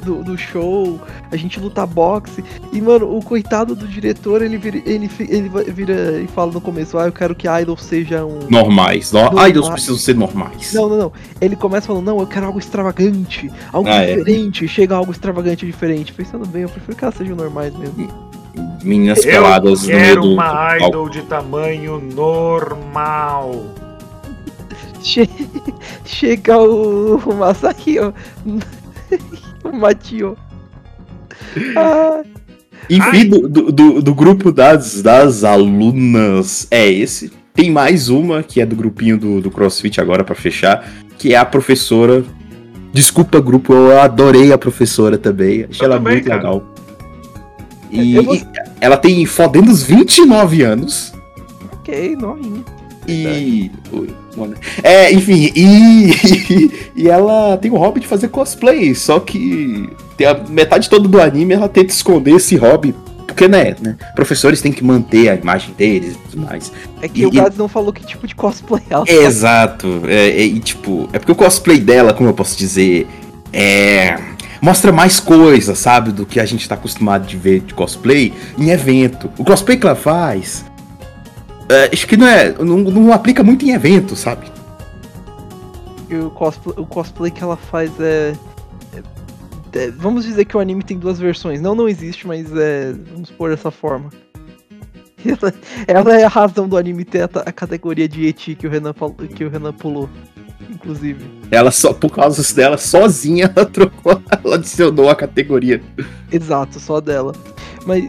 do, do show, a gente luta boxe. E, mano, o coitado do diretor, ele vira, ele, ele vira e fala no começo, ah, eu quero que Idol seja um. Normais. No... Normais. Idols precisam ser normais. Não, não, não. Ele começa falando, não, eu quero algo extravagante, algo Ah, é. diferente. Chega algo extravagante e diferente. Pensando bem, eu prefiro que elas sejam normais mesmo. Meninas Eu peladas no meio quero do. uma palco. idol de tamanho normal. Che- Chega o, o Masahiro. o Matio. Ah, Enfim, do, do, do- grupo das, das alunas é esse. Tem mais uma, que é do grupinho do, do CrossFit agora pra fechar, que é a professora. Desculpa, grupo, eu adorei a professora também. Achei Eu ela também, muito cara. legal. E, vou- e ela tem fodendos 29 anos. ok, novinha. E. Oi, mano. É, enfim, e. e ela tem o hobby de fazer cosplay, só que tem a metade toda do anime ela tenta esconder esse hobby. Porque, né, né? Professores têm que manter a imagem deles e tudo mais. É que E- o Gads não falou que tipo de cosplay ela faz. Exato. É, é, e tipo, é porque o cosplay dela, como eu posso dizer, é. Mostra mais coisa, sabe? Do que a gente tá acostumado de ver de cosplay em evento. O cosplay que ela faz. É, acho que não é. Não, não aplica muito em evento, sabe? E o cosplay, o cosplay que ela faz é, é- é- Vamos dizer que o anime tem duas versões. Não, não existe, mas é. Vamos pôr dessa forma. Ela, ela é a razão do anime ter a, a categoria de Eti que o Renan, falou- que o Renan pulou. Inclusive. Ela só, por causa dela, sozinha, ela trocou, ela adicionou a categoria. Exato, só dela. Mas.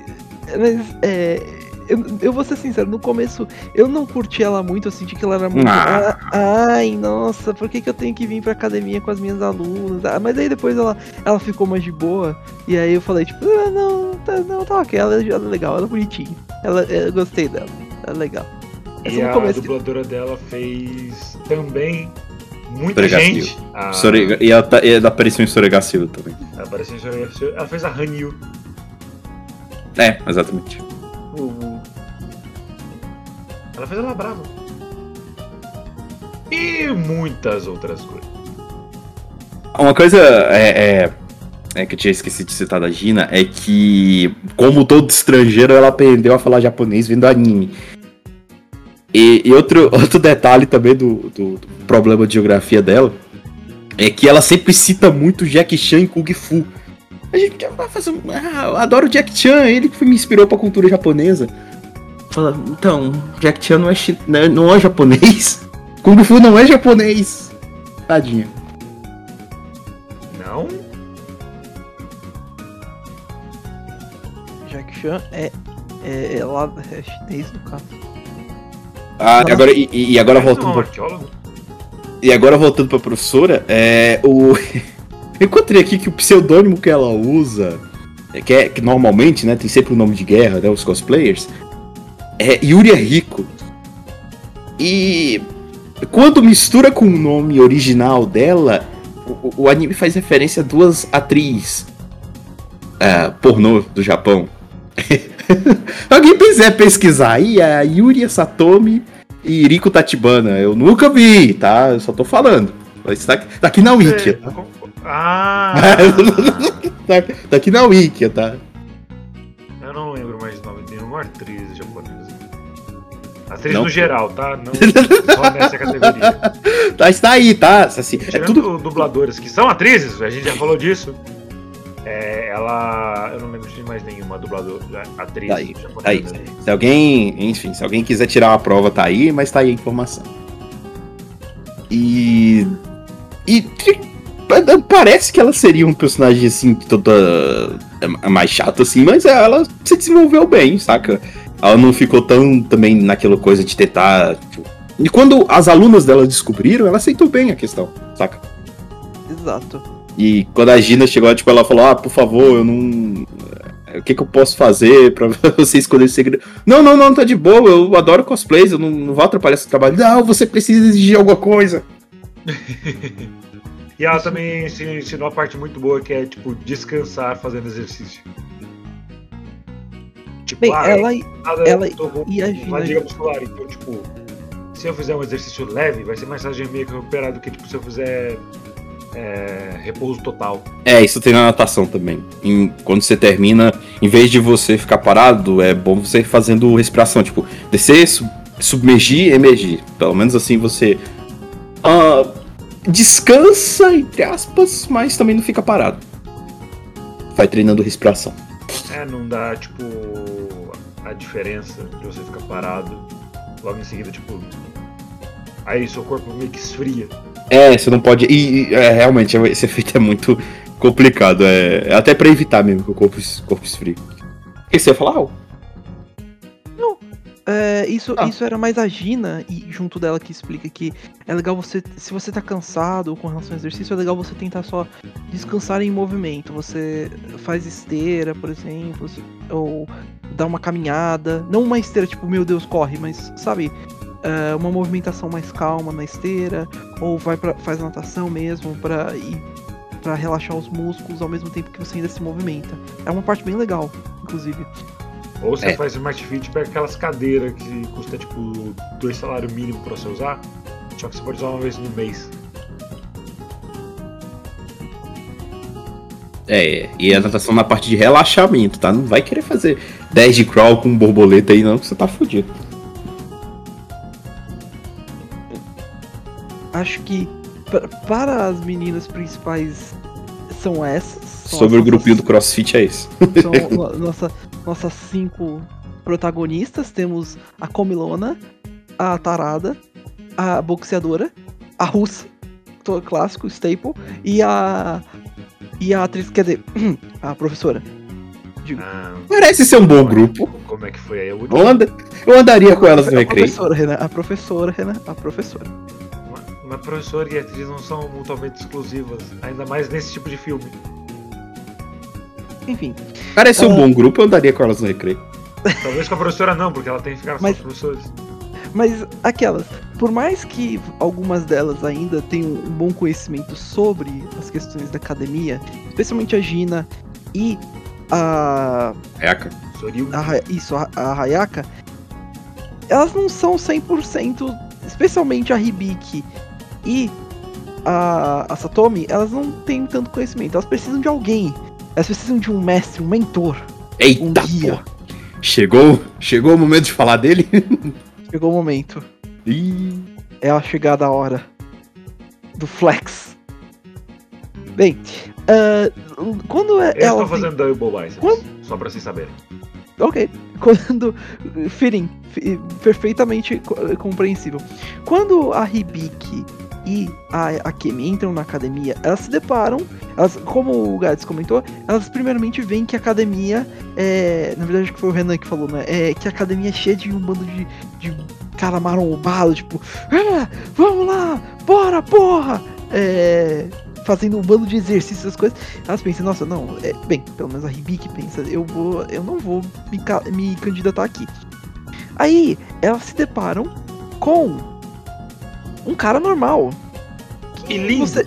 mas é, eu, eu vou ser sincero, no começo eu não curti ela muito, eu senti que ela era muito. Ah. "Ah, ai, nossa, por que, que eu tenho que vir pra academia com as minhas alunas? Ah, mas aí depois ela, ela ficou mais de boa. E aí eu falei, tipo, ah, não, tá, não, tá ok, ela, ela é legal, ela é bonitinha. Ela, eu gostei dela, ela é legal. Essa E no a começo. dubladora dela fez também muita Soregacil. gente. A, Sorega- E ela, tá, e ela apareceu em Soregacilo também. ela apareceu em Soregacil. Ela fez a Hanyu. É, exatamente. O- Ela fez ela brava. E muitas outras coisas. Uma coisa é, é- é que eu tinha esquecido de citar da Gina é que, como todo estrangeiro, ela aprendeu a falar japonês vendo anime. E, e outro, outro detalhe também do, do- do problema de geografia dela é que ela sempre cita muito Jack Chan e Kung Fu. A gente vai fazer. Ah, eu adoro Jack Chan, ele que me inspirou pra cultura japonesa. Fala, então, Jack Chan não é, chi- né, não é japonês. Kung Fu não é japonês. Tadinha. Não? Jack Chan é, é, é lá, é chinês no caso. Ah, agora, e, e agora não é voltando um pra, arqueólogo? e agora voltando pra professora, é o eu encontrei aqui que o pseudônimo que ela usa, que, é, que normalmente, né, tem sempre o nome de guerra, né, os cosplayers, é Yuri Rico. E quando mistura com o nome original dela, o, o anime faz referência a duas atrizes ah, pornô do Japão. Alguém quiser pesquisar aí, é a Yuri Satomi e Riko Tatibana. Eu nunca vi, tá? Eu só tô falando. Mas tá, tá aqui na Wiki, É, tá? Ah! Tá, tá aqui na Wiki, tá? eu não lembro mais o nome de nenhuma atriz. Atriz Não? no geral, tá? Não só nessa categoria. Tá, está aí, tá? Assim, é tudo. dubladoras que são atrizes, a gente já falou disso. É, ela. Eu não lembro de mais nenhuma dubladora, atriz Tá aí, tá aí. Se alguém, enfim, se alguém quiser tirar uma prova, tá aí, mas tá aí a informação. E. E. Parece que ela seria um personagem assim, toda. é, mais chata assim, mas ela se desenvolveu bem, saca? Ela não ficou tão também naquela coisa de tentar. Tipo... E quando as alunas dela descobriram, ela aceitou bem a questão, saca? Exato. E quando a Gina chegou, tipo, ela falou: Ah, por favor, eu não. O que, que eu posso fazer pra você escolher esse segredo? Não, não, não, tá de boa, eu adoro cosplays, eu não, não vou atrapalhar seu trabalho. Não, você precisa exigir alguma coisa. E ela também se ensinou a parte muito boa que é, tipo, descansar fazendo exercício. Tipo, Bem, ah, ela, nada, ela com e a uma Gina- liga muscular, então, tipo, se eu fizer um exercício leve, vai ser mais fácil de meio que recuperar do que, tipo, se eu fizer é, repouso total. É, isso tem na natação também. Em- quando você termina, em vez de você ficar parado, é bom você ir fazendo respiração, tipo, descer, sub- submergir, emergir. Pelo menos assim você ah, descansa, entre aspas, mas também não fica parado. Vai treinando respiração. É, não dá, tipo, a diferença de você ficar parado, logo em seguida, tipo, aí seu corpo meio que esfria. É, você não pode. E, e, é, realmente, esse efeito é muito complicado. É, é até pra evitar mesmo que o corpo, corpo esfrie. Que você ia falar? É, isso, Ah. isso era mais a Gina, e junto dela que explica que é legal você, se você tá cansado ou com relação ao exercício, é legal você tentar só descansar em movimento. Você faz esteira, por exemplo, ou dá uma caminhada. Não uma esteira tipo, meu Deus, corre, mas sabe? é, uma movimentação mais calma na esteira, ou vai pra, faz natação mesmo pra ir para relaxar os músculos ao mesmo tempo que você ainda se movimenta. É uma parte bem legal, inclusive. Ou você É. faz Smart Fit pega aquelas cadeiras que custa, tipo, dois salários mínimos pra você usar, só que você pode usar uma vez no mês. É, e a natação na parte de relaxamento, tá? Não vai querer fazer 10 de crawl com borboleta aí, não, que você tá fudido. Acho que pra- para as meninas principais são essas. são Sobre o grupinho do nossas- crossfit é isso. São no- nossa, nossas cinco protagonistas. Temos a Comilona, a Tarada, a boxeadora, a russa, to- clássico, staple, e a. E a atriz, quer dizer, a professora. Ah, Parece ser um bom grupo. como é que foi aí? Eu, Eu, anda- eu andaria com elas no a recreio. professora, Renan. A professora, Renan. A professora. Mas professor e atriz não são mutuamente exclusivas, ainda mais nesse tipo de filme. Enfim. Parece um Ah. bom grupo, eu andaria com elas no recreio. Talvez com a professora não, porque ela tem que ficar com Mas- os professores. Mas aquelas, por mais que algumas delas ainda tenham um bom conhecimento sobre as questões da academia, especialmente a Gina e a. Soril. a isso, a, a Hayaka, elas não são 100%, especialmente a Hibiki e a, a Satomi, elas não têm tanto conhecimento, elas precisam de alguém, elas precisam de um mestre, um mentor, um Eita, guia. pô. Chegou, chegou o momento de falar dele? Chegou o momento. Ih, é a chegada a hora do flex. Bem, ah, quando é- Eu ela estou tem- fazendo Double Biceps, Quando- só pra vocês saberem. ok, quando fi- perfeitamente co- compreensível. Quando a Hibiki e a Akemi entram na academia, elas se deparam, elas, como o Gades comentou, elas primeiramente veem que a academia é, na verdade acho que foi o Renan que falou, né? É que a academia é cheia de um bando de, de cara marombado, tipo, ah, vamos lá, bora, porra! É, fazendo um bando de exercícios, as coisas. Elas pensam, nossa, não, é, bem, pelo menos a Hibiki pensa, eu vou, eu não vou me, me candidatar aqui. Aí, elas se deparam com um cara normal. E lindo. Você,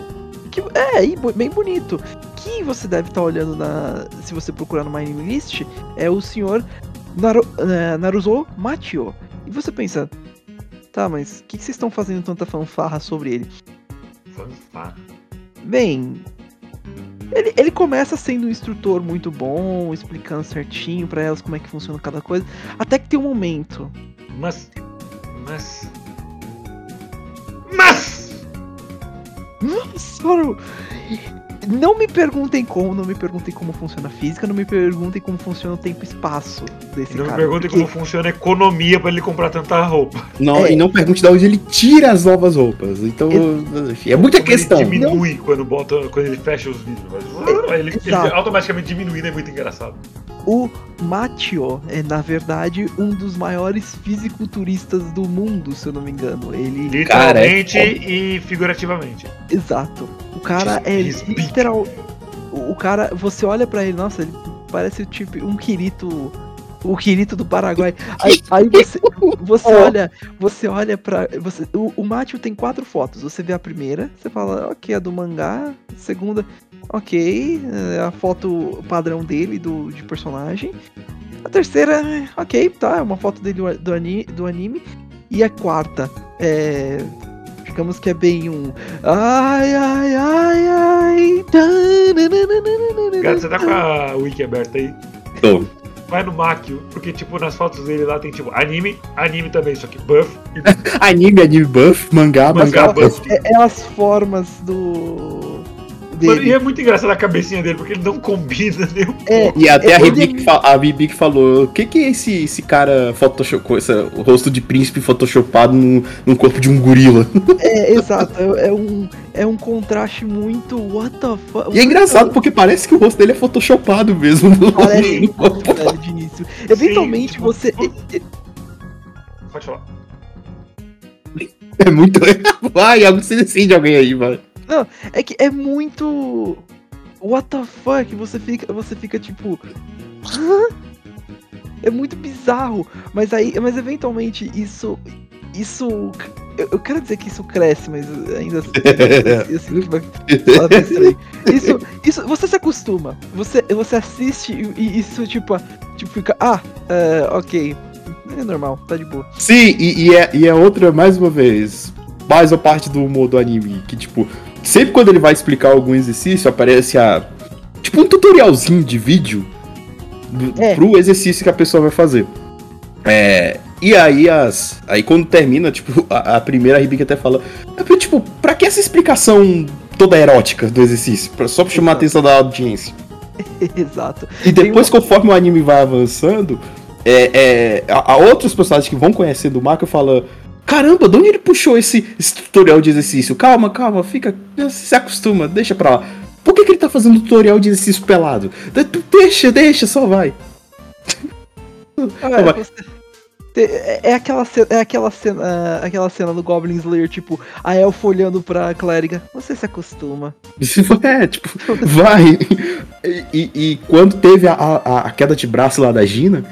que, é, e bem bonito. Que você deve estar olhando na. Se você procurar no My Name List, é o senhor Naru, eh, Naruzo Machio. E você pensa, tá, mas o que, que vocês estão fazendo tanta fanfarra sobre ele? Fanfarra. Bem, ele, ele começa sendo um instrutor muito bom, explicando certinho pra elas como é que funciona cada coisa, até que tem um momento. Mas. Mas. Mas! Nossa, mano, Não me perguntem como, não me perguntem como funciona a física, não me perguntem como funciona o tempo e espaço desse Não me cara. perguntem porque- como funciona a economia pra ele comprar tanta roupa. Não, É. E não pergunte de onde ele tira as novas roupas. Então, enfim, é muita Como questão. Ele diminui quando, bota, quando ele fecha os vidros. Mas, ele, ele automaticamente diminui, é muito engraçado. O Machio é, na verdade, um dos maiores fisiculturistas do mundo, se eu não me engano. Ele. Literalmente Cara, é e figurativamente. Exato. O cara é literal. O cara, você olha pra ele, nossa, ele parece tipo um Kirito. O Kirito do Paraguai. Aí, aí você, você olha, você olha pra. Você, o, o tem quatro fotos. Você vê a primeira, você fala, ok, a do mangá. Segunda, ok, é a foto padrão dele, do, de personagem. A terceira, ok, tá, é uma foto dele do, ani- do anime. E a quarta, é. Digamos que é bem um. Ai, ai, ai, ai. Cara, você tá com a wiki aberta aí? Tô. Vai no Makio, porque tipo, nas fotos dele lá tem tipo anime, anime também, só que buff. E Anime, anime buff, mangá, mangá ela- buff. É, é as formas do. Mano, e Dele. é muito engraçado a cabecinha dele, porque ele não combina nem um É, pouco. E até a fa- a Bibi que falou, o que que é esse, esse cara photoshop, esse, o rosto de príncipe photoshopado no, no corpo de um gorila? é, exato. É, é um, é um contraste muito. What the fuck? E é engraçado porque parece que o rosto dele é photoshopado mesmo. no- Parece velho, de início. Eventualmente tipo, você. Pode falar. É muito. Vai, algo se decide alguém aí, mano. É que é muito. What the fuck? Você fica, você fica tipo. Hã? É muito bizarro. Mas aí, mas eventualmente isso. Isso. Eu, eu quero dizer que isso cresce, mas ainda assim. estranho. Isso, isso. Você se acostuma. Você, você assiste e, e isso, tipo, tipo, fica. Ah, é, ok. É normal, tá de boa. Sim, e, e é, e é outra, mais uma vez, mais a parte do humor do anime, que tipo, sempre quando ele vai explicar algum exercício, aparece a. Tipo um tutorialzinho de vídeo do, É. pro exercício que a pessoa vai fazer. É. E aí as. Aí quando termina, tipo, a, a primeira a Ribica até fala. "É, Tipo, pra que essa explicação toda erótica do exercício? Pra, só pra chamar a Exato. atenção da audiência. Exato. E depois, conforme o anime vai avançando, é, é, a, a outros personagens que vão conhecendo o Marco falam: Caramba, de onde ele puxou esse, esse tutorial de exercício? Calma, calma, fica. Se acostuma, deixa pra lá. Por que, que ele tá fazendo tutorial de exercício pelado? De- Deixa, deixa, só vai. Ah, É, é aquela cena, é aquela cena, ah, aquela cena do Goblin Slayer, tipo, a Elfa olhando pra clériga. Você se acostuma. É, tipo, vai. E, e- e quando teve a, a, a queda de braço lá da Gina,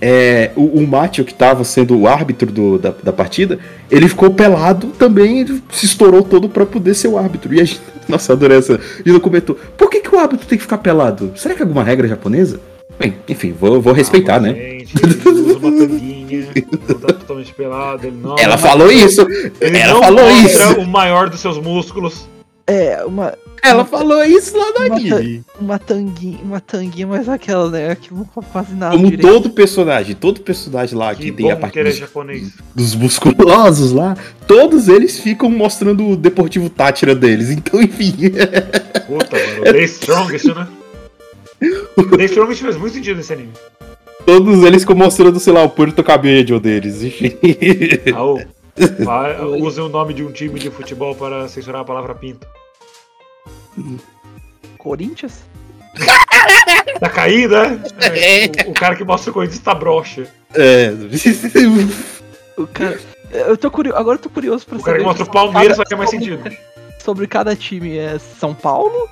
é, o, o Mátio, que tava sendo o árbitro do- da, da partida, ele ficou pelado também, ele se estourou todo pra poder ser o árbitro. E a Gina, nossa, adorei essa. Gina comentou: por que, que o árbitro tem que ficar pelado? Será que é alguma regra japonesa? Bem, enfim, vou, vou respeitar, Ah, né? Gente, ele usa uma tanguinha, não tá totalmente pelado, ele não. Ela falou isso! Ele Ela não falou isso! o maior dos seus músculos. É, uma, Ela falou isso lá no Uma uma tanguinha, uma tanguinha, mas aquela, né? Aquilo não faz quase nada Como direito. todo personagem, todo personagem lá Que que tem a parte que ele é dos japonês. dos musculosos lá, todos eles ficam mostrando o Deportivo Tátira deles. Então, enfim. Puta, mano. The Strongest, né? The Strongest faz muito sentido nesse anime. todos eles ficam mostrando, sei lá, o Porto Cabello deles. Enfim. Ah, vai, Usem o nome de um time de futebol para censurar a palavra pinto. Corinthians? Tá caindo, né? É, o, o cara que mostra o Corinthians tá broxa. É. O cara. Eu tô curioso. Agora eu tô curioso pra O cara que saber mostra o Palmeiras cada- só que é mais sobre- sentido. Sobre cada time. É São Paulo?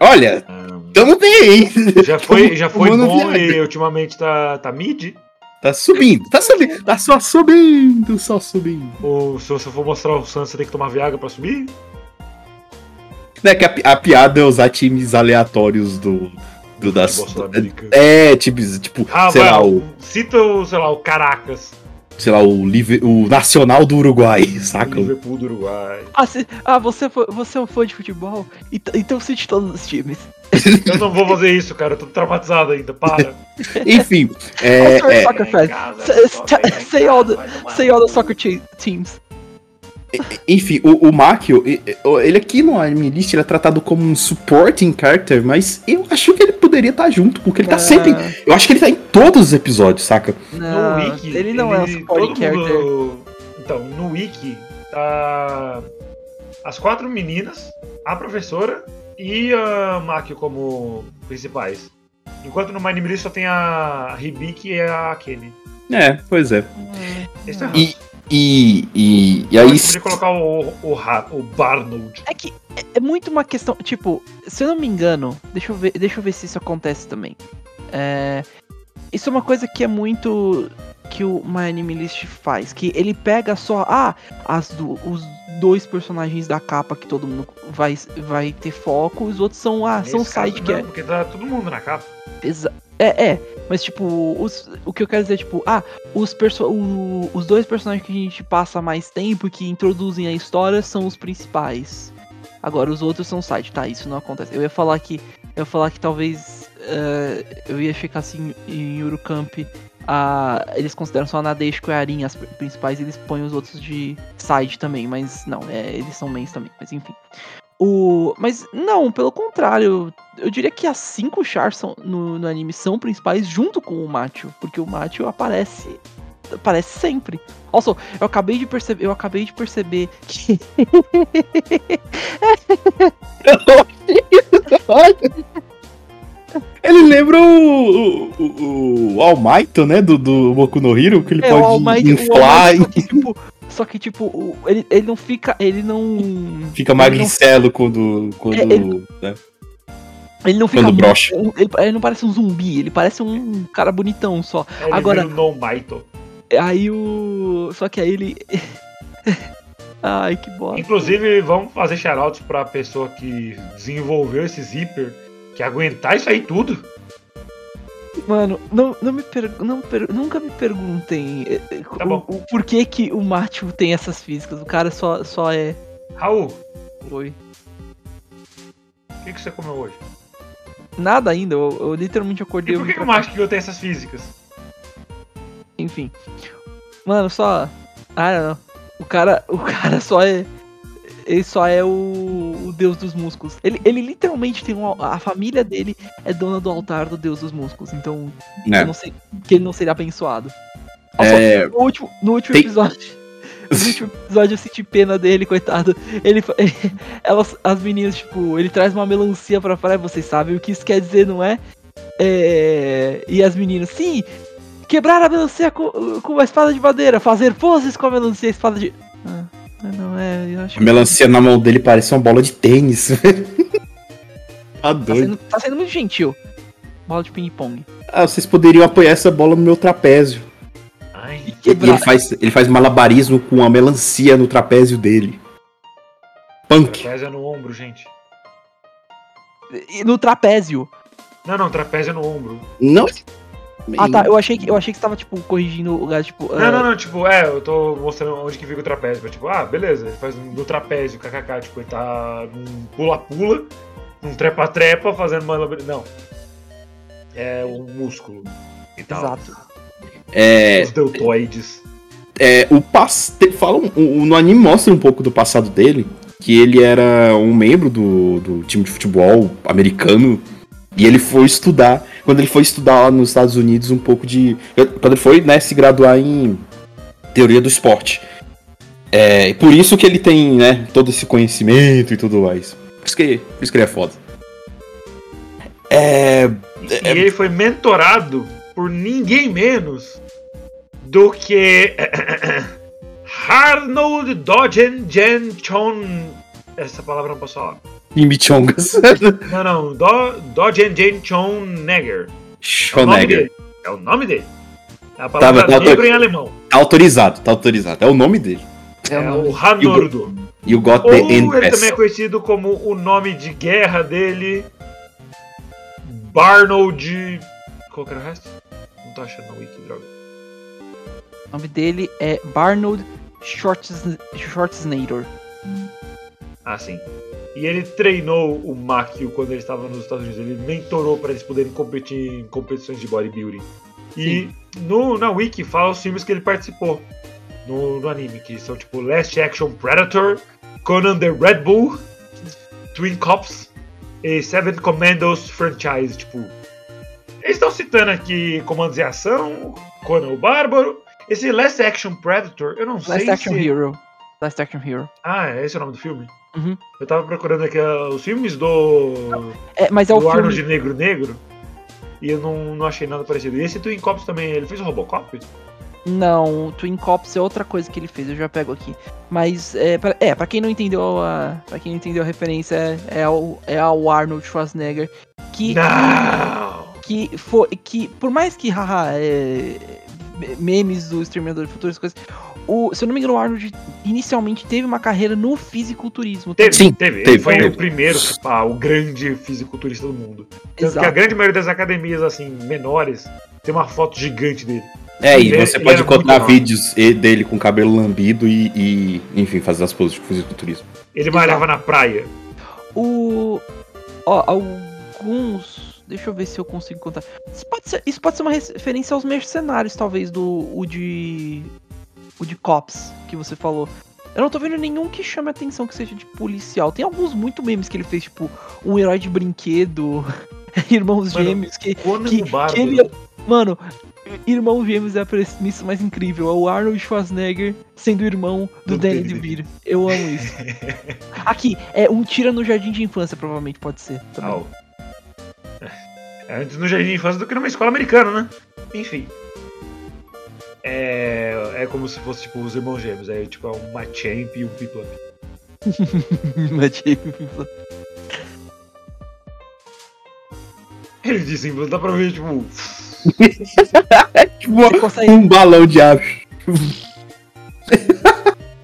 Olha, tamo bem, hein? Já foi, já foi bom e ultimamente tá, tá mid. Tá subindo, tá subindo, tá só subindo, só subindo. Ou se você for mostrar o Santos, você tem que tomar Viagra pra subir. Né, que a, a piada é usar times aleatórios do. do das, sul-americano. é, tipo, tipo Ah, sei vai, lá, o, cita o, sei lá, o Caracas. sei lá, o, Live- o Nacional do Uruguai, o saca? Liverpool do Uruguai. Ah, se- ah você, foi- você é um fã de futebol? Então, então cite todos os times. Eu não vou fazer isso, cara. Eu tô traumatizado ainda. Para. Enfim, I'm é, sorry, é, soccer fan. Casa, Say- all the, say all soccer te- teams. Enfim, o, o Makio, ele aqui no anime list, ele é tratado como um supporting character, mas eu acho que ele poderia estar junto, porque ele tá Ah, sempre. Eu acho que ele tá em todos os episódios, saca? Não, no Wiki, ele não é um supporting character. mundo- Então, no Wiki tá as quatro meninas, a professora e a Maki como principais. Enquanto no My Name só tem a Hibiki e a Kenny. É, pois é. Esse tá errado. E, e, e, e Eu aí. poderia colocar o, o, o Barnold. É que é- é muito uma questão. Tipo, se eu não me engano, deixa eu ver, deixa eu ver se isso acontece também. É, isso é uma coisa que é muito que o My Anime List faz, que ele pega só ah, as do- os dois personagens da capa que todo mundo vai, vai ter foco, os outros são ah, são Nesse side que não, é porque tá todo mundo na capa. Exa- É, é, mas tipo, os- o que eu quero dizer é tipo, ah, os, perso o- os dois personagens que a gente passa mais tempo e que introduzem a história são os principais. Agora os outros são side, tá? Isso não acontece. Eu ia falar que. Eu ia falar que talvez eh, eu ia ficar assim em Urucamp. Ah, eles consideram só a Nadeshiko e a Arin as principais eles põem os outros de side também, mas não, é, eles são mains também, mas enfim. O, mas não, pelo contrário, eu diria que as cinco chars são, no, no anime são principais junto com o Macho, porque o Macho aparece aparece sempre. Also, eu acabei de perceber, eu acabei de perceber que Ele lembra o, o, o All Might, né? Do, do Boku no Hero, que ele é o pode All Might, o All inflar Might, só que tipo, só que tipo, o- ele, ele não fica, ele não fica não- magricelo quando. quando É, ele- né? ele não fica Quando muito- brocha. ele, ele não parece um zumbi, ele parece um cara bonitão só. Aí ele Agora- o No Maito. Aí o só que aí ele Ai, que bosta. Inclusive, vamos fazer shoutouts pra pessoa que desenvolveu esse zíper, que aguentar isso aí tudo. Mano, não, não me per, não per- nunca me perguntem eh, eh, Tá o, o porquê que o Macho tem essas físicas. O cara só, só é. Raul, Oi. o que, que você comeu hoje? Nada ainda, eu, eu literalmente acordei. E por que, que o que tem essas físicas? Enfim. Mano, só. Ah, não. O cara, o cara só é. Ele só é o, o deus dos músculos. Ele, ele literalmente tem um. A família dele é dona do altar do deus dos músculos. Então, eu não sei que ele não seria abençoado. É, no último, no último Tem- episódio. No último episódio eu senti pena dele, coitado. Ele, fa- elas, as meninas, tipo, ele traz uma melancia pra praia, vocês sabem o que isso quer dizer, não é? É, E as meninas, sim, quebrar a melancia com, com uma espada de madeira, fazer poses com a melancia e a espada de. Ah, não é, eu acho a melancia na mão dele parece uma bola de tênis. tá Tá doido. sendo, tá sendo muito gentil. Bola de ping-pong. Ah, vocês poderiam apoiar essa bola no meu trapézio. Ai, E E ele faz, ele faz malabarismo com a melancia no trapézio dele. Punk. trapézio é no ombro, gente. E No trapézio. Não, não, trapézio é no ombro. Não. Ah tá, eu achei que, eu achei que você tava, tipo, corrigindo o lugar, tipo. Não, ah, não, não, tipo, é, eu tô mostrando onde que fica o trapézio. Tipo, ah, beleza, ele faz no trapézio, kkk, tipo, ele tá num pula-pula, num trepa-trepa, fazendo malabarismo. Não. É um músculo e tal. Exato. É, Os deltoides. é, o pass... te- fala um- o- no anime mostra um pouco do passado dele, que ele era um membro do, do time de futebol americano e ele foi estudar, quando ele foi estudar lá nos Estados Unidos um pouco de, quando ele foi, né, se graduar em teoria do esporte. É, por isso que ele tem, né, todo esse conhecimento e tudo mais. Por isso que, por isso que ele é foda. É, E ele foi mentorado por ninguém menos do que Arnold Dodgen Jen Chon. Essa palavra não posso falar. Em Michongas. Não, não. Do. É o nome Schonegger. dele. É o nome dele. É a palavra mas tá negro em alemão. Tá autorizado, tá autorizado. É o nome dele. É É o nome. o Hanordo. You got Ou the ele end também é conhecido como o nome de guerra dele. Barnold. Qual que era o resto? Não tô achando no wiki, droga. O nome dele é Barnold Schwarzenegger. Ah, sim. E ele treinou o Makio quando ele estava nos Estados Unidos. Ele mentorou para eles poderem competir em competições de bodybuilding. E no, na Wiki fala os filmes que ele participou. no, no anime, que são tipo Last Action Predator, Conan the Red Bull, Twin Cops e Seven Commandos franchise, tipo. Eles estão citando aqui Comandos em Ação, Conan o Bárbaro. Esse Last Action Predator, eu não Last sei Action se... Hero. Last Action Hero. Ah, é esse é o nome do filme? Uhum. Eu tava procurando aqui ah, os filmes do, É, mas é o do filme. Arnold Negro Negro e eu não, não achei nada parecido. E esse Twin Cops também, ele fez o Robocop? Não, o Twin Cops é outra coisa que ele fez, eu já pego aqui. Mas, é, pra, é, pra quem não entendeu a. Pra quem não entendeu a referência, é, é, ao, é ao Arnold Schwarzenegger. Que, Não! que foi. Que, por mais que, haha, é, memes do Exterminador de Futuras coisas. O, se eu não me engano, o Arnold inicialmente teve uma carreira no fisiculturismo. Teve, Sim, teve. Ele teve, foi teve. o primeiro, o grande fisiculturista do mundo. Tanto que a grande maioria das academias, assim, menores, tem uma foto gigante dele. É, e Ele- você ele pode encontrar vídeos dele com cabelo lambido e, e, enfim, fazer as poses de fisiculturismo. Ele malhava na praia. O. Ó, alguns. Deixa eu ver se eu consigo contar. Isso pode ser, isso pode ser uma referência aos mercenários, talvez, do. O de. O de Cops, que você falou. Eu não tô vendo nenhum que chame atenção que seja de policial. Tem alguns muito memes que ele fez, tipo, um herói de brinquedo, irmãos Mano, gêmeos, que, que, que ele. Mano, irmão gêmeos é a premissa mais incrível. É o Arnold Schwarzenegger sendo irmão do, Do Danny DeVito. Eu amo isso. Aqui, é um tira no jardim de infância, provavelmente pode ser. Au. É, Antes no jardim de infância do que numa escola americana, né? Enfim. É, é como se fosse tipo os irmãos gêmeos. É tipo é uma champ e um piplup. Matei. Ele disse, assim, dá pra ver, tipo. Tipo, consegue. um balão de ar.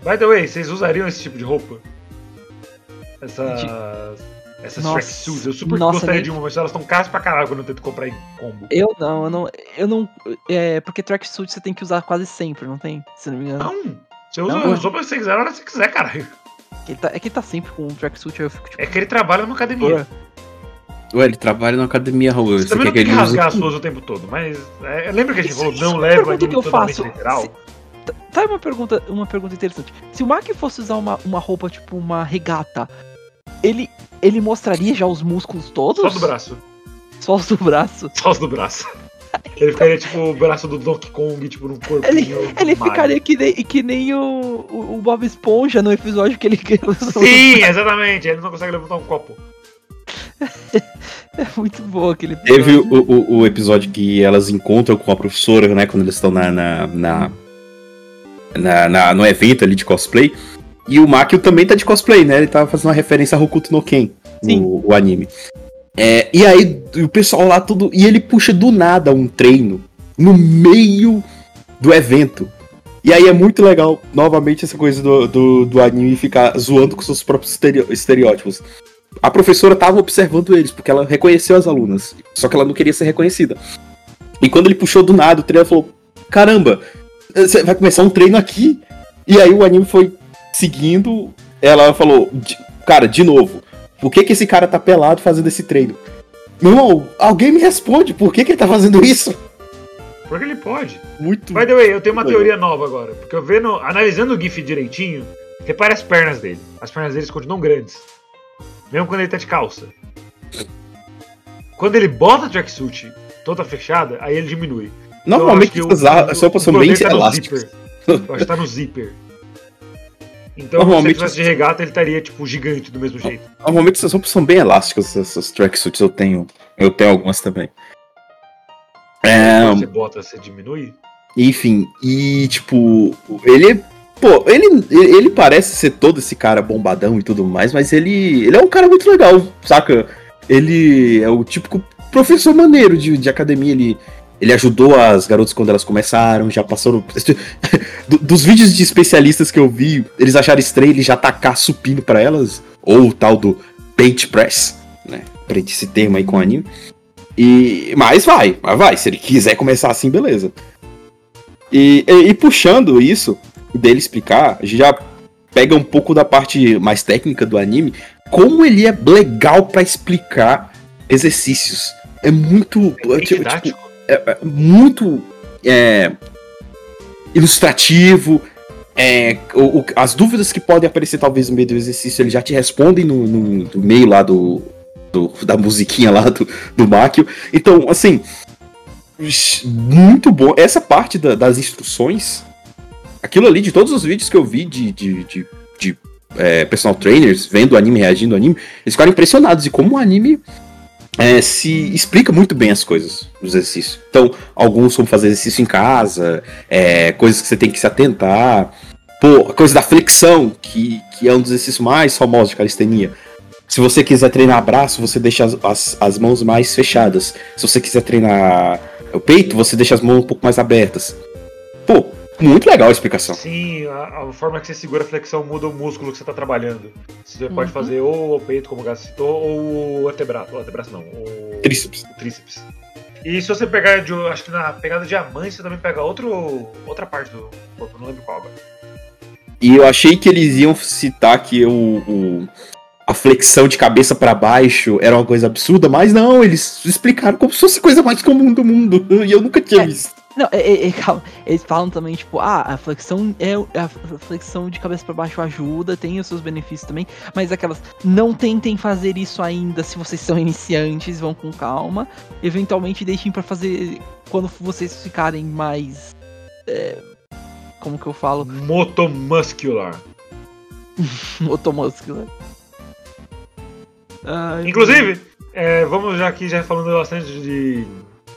By the way, vocês usariam esse tipo de roupa? Essas. Essas Nossa. tracksuits. Eu super Nossa, gostaria nem- de uma, mas elas estão caras pra caralho quando eu tento comprar em combo. Eu não, eu não. Eu não. É, porque tracksuit você tem que usar quase sempre, não tem? Se não me engano. Não! Você usa Não, a roupa que você quiser, a hora que você quiser, caralho. Ele tá- é que ele tá sempre com um tracksuit, aí eu fico tipo. É que ele trabalha numa academia. Ué, ele trabalha na academia, Raul. Você Você também quer não que tem que ele use... rasgar as suas o tempo todo, mas. é, lembra que a gente Isso- falou, isso não é leva anime que eu faço. literal? Se- Tá- Tá uma pergunta, uma pergunta interessante. Se o Mark fosse usar uma, uma roupa tipo uma regata, ele ele mostraria já os músculos todos? Só do braço. Só os do braço? Só os do braço. Ele ficaria tipo o braço do Donkey Kong, tipo, num corpinho. Ele, ele ficaria que nem, que nem o, o, Bob Esponja no episódio que ele Sim, exatamente. Ele não consegue levantar um copo. É muito bom aquele Teve episódio. o, o, o episódio que elas encontram com a professora, né? Quando eles estão na, na, na, na- na- no evento ali de cosplay. E o Makio também tá de cosplay, né? Ele tava fazendo uma referência a Hokuto no Ken, Sim. o, o anime. É, e aí, o pessoal lá tudo. E ele puxa do nada um treino no meio do evento. E aí é muito legal, novamente, essa coisa do, do, do anime ficar zoando com seus próprios estereótipos. A professora tava observando eles, porque ela reconheceu as alunas. Só que ela não queria ser reconhecida. E quando ele puxou do nada, o treino falou: Caramba, você vai começar um treino aqui? E aí o anime foi seguindo. Ela falou: "De- Cara, de novo, por que, que esse cara tá pelado fazendo esse treino? Meu irmão, alguém me responde, por que, que ele tá fazendo isso? Porque ele pode. Muito. By the way, eu tenho uma teoria nova agora. Porque eu vendo, analisando o GIF direitinho, repare as pernas dele. As pernas dele continuam grandes. Mesmo quando ele tá de calça. Quando ele bota a tracksuit toda fechada, aí ele diminui. Normalmente Então, essas roupas são bem elásticas. Eu acho que tá no zíper. Então, Normalmente- se ele tivesse de regata, ele estaria, tipo, gigante do mesmo jeito. Normalmente essas roupas são bem elásticas, essas tracksuits eu tenho. Eu tenho algumas também. É, você bota, você diminui. enfim, e tipo, ele. Pô, ele, ele parece ser todo esse cara bombadão e tudo mais, mas ele. Ele é um cara muito legal, saca? Ele é o típico professor maneiro de, de academia. Ele, ele ajudou as garotas quando elas começaram, já passaram. Do- dos vídeos de especialistas que eu vi, eles acharam estranho ele já tacar supino pra elas, ou o tal do bench press, né? Aprendi esse termo aí com o anime. E, mas vai, mas vai. Se ele quiser começar assim, beleza. E, e- e puxando isso, dele explicar, a gente já pega um pouco da parte mais técnica do anime, como ele é legal pra explicar exercícios. É muito. Bem tipo. É- é muito é, ilustrativo. é, o- o- as dúvidas que podem aparecer talvez no meio do exercício, eles já te respondem no, no- no meio lá do, do- da musiquinha lá do, do Máquio. Então, assim, muito bom. Essa parte da- das instruções, aquilo ali de todos os vídeos que eu vi de, de, de, de, é, personal trainers vendo o anime, reagindo ao anime, eles ficaram impressionados de como o anime é, se explica muito bem as coisas dos exercícios. Então, alguns como fazer exercício em casa, é, coisas que você tem que se atentar. Pô, a coisa da flexão, que, que é um dos exercícios mais famosos de calistenia. Se você quiser treinar braço, você deixa as, as, as mãos mais fechadas. Se você quiser treinar o peito, você deixa as mãos um pouco mais abertas. Pô, muito legal a explicação. Sim, a, a forma que você segura a flexão muda o músculo que você tá trabalhando. Você Uhum. pode fazer ou o peito, como o Gato citou, ou o antebraço. O antebraço não, o Tríceps. o tríceps. E se você pegar, de, acho que na pegada diamante, você também pega outro, outra parte do corpo, não lembro qual agora. E eu achei que eles iam citar que o, o- a flexão de cabeça pra baixo era uma coisa absurda, mas não, eles explicaram como se fosse a coisa mais comum do mundo. E eu nunca tinha É. visto. Não, é, é, é, calma. Eles falam também, tipo, ah, a flexão é a flexão de cabeça pra baixo ajuda, tem os seus benefícios também, mas aquelas não tentem fazer isso ainda se vocês são iniciantes, vão com calma. Eventualmente deixem pra fazer quando vocês ficarem mais é, como que eu falo, Motomuscular. motomuscular. Ai, Inclusive, é, vamos já aqui já falando bastante de,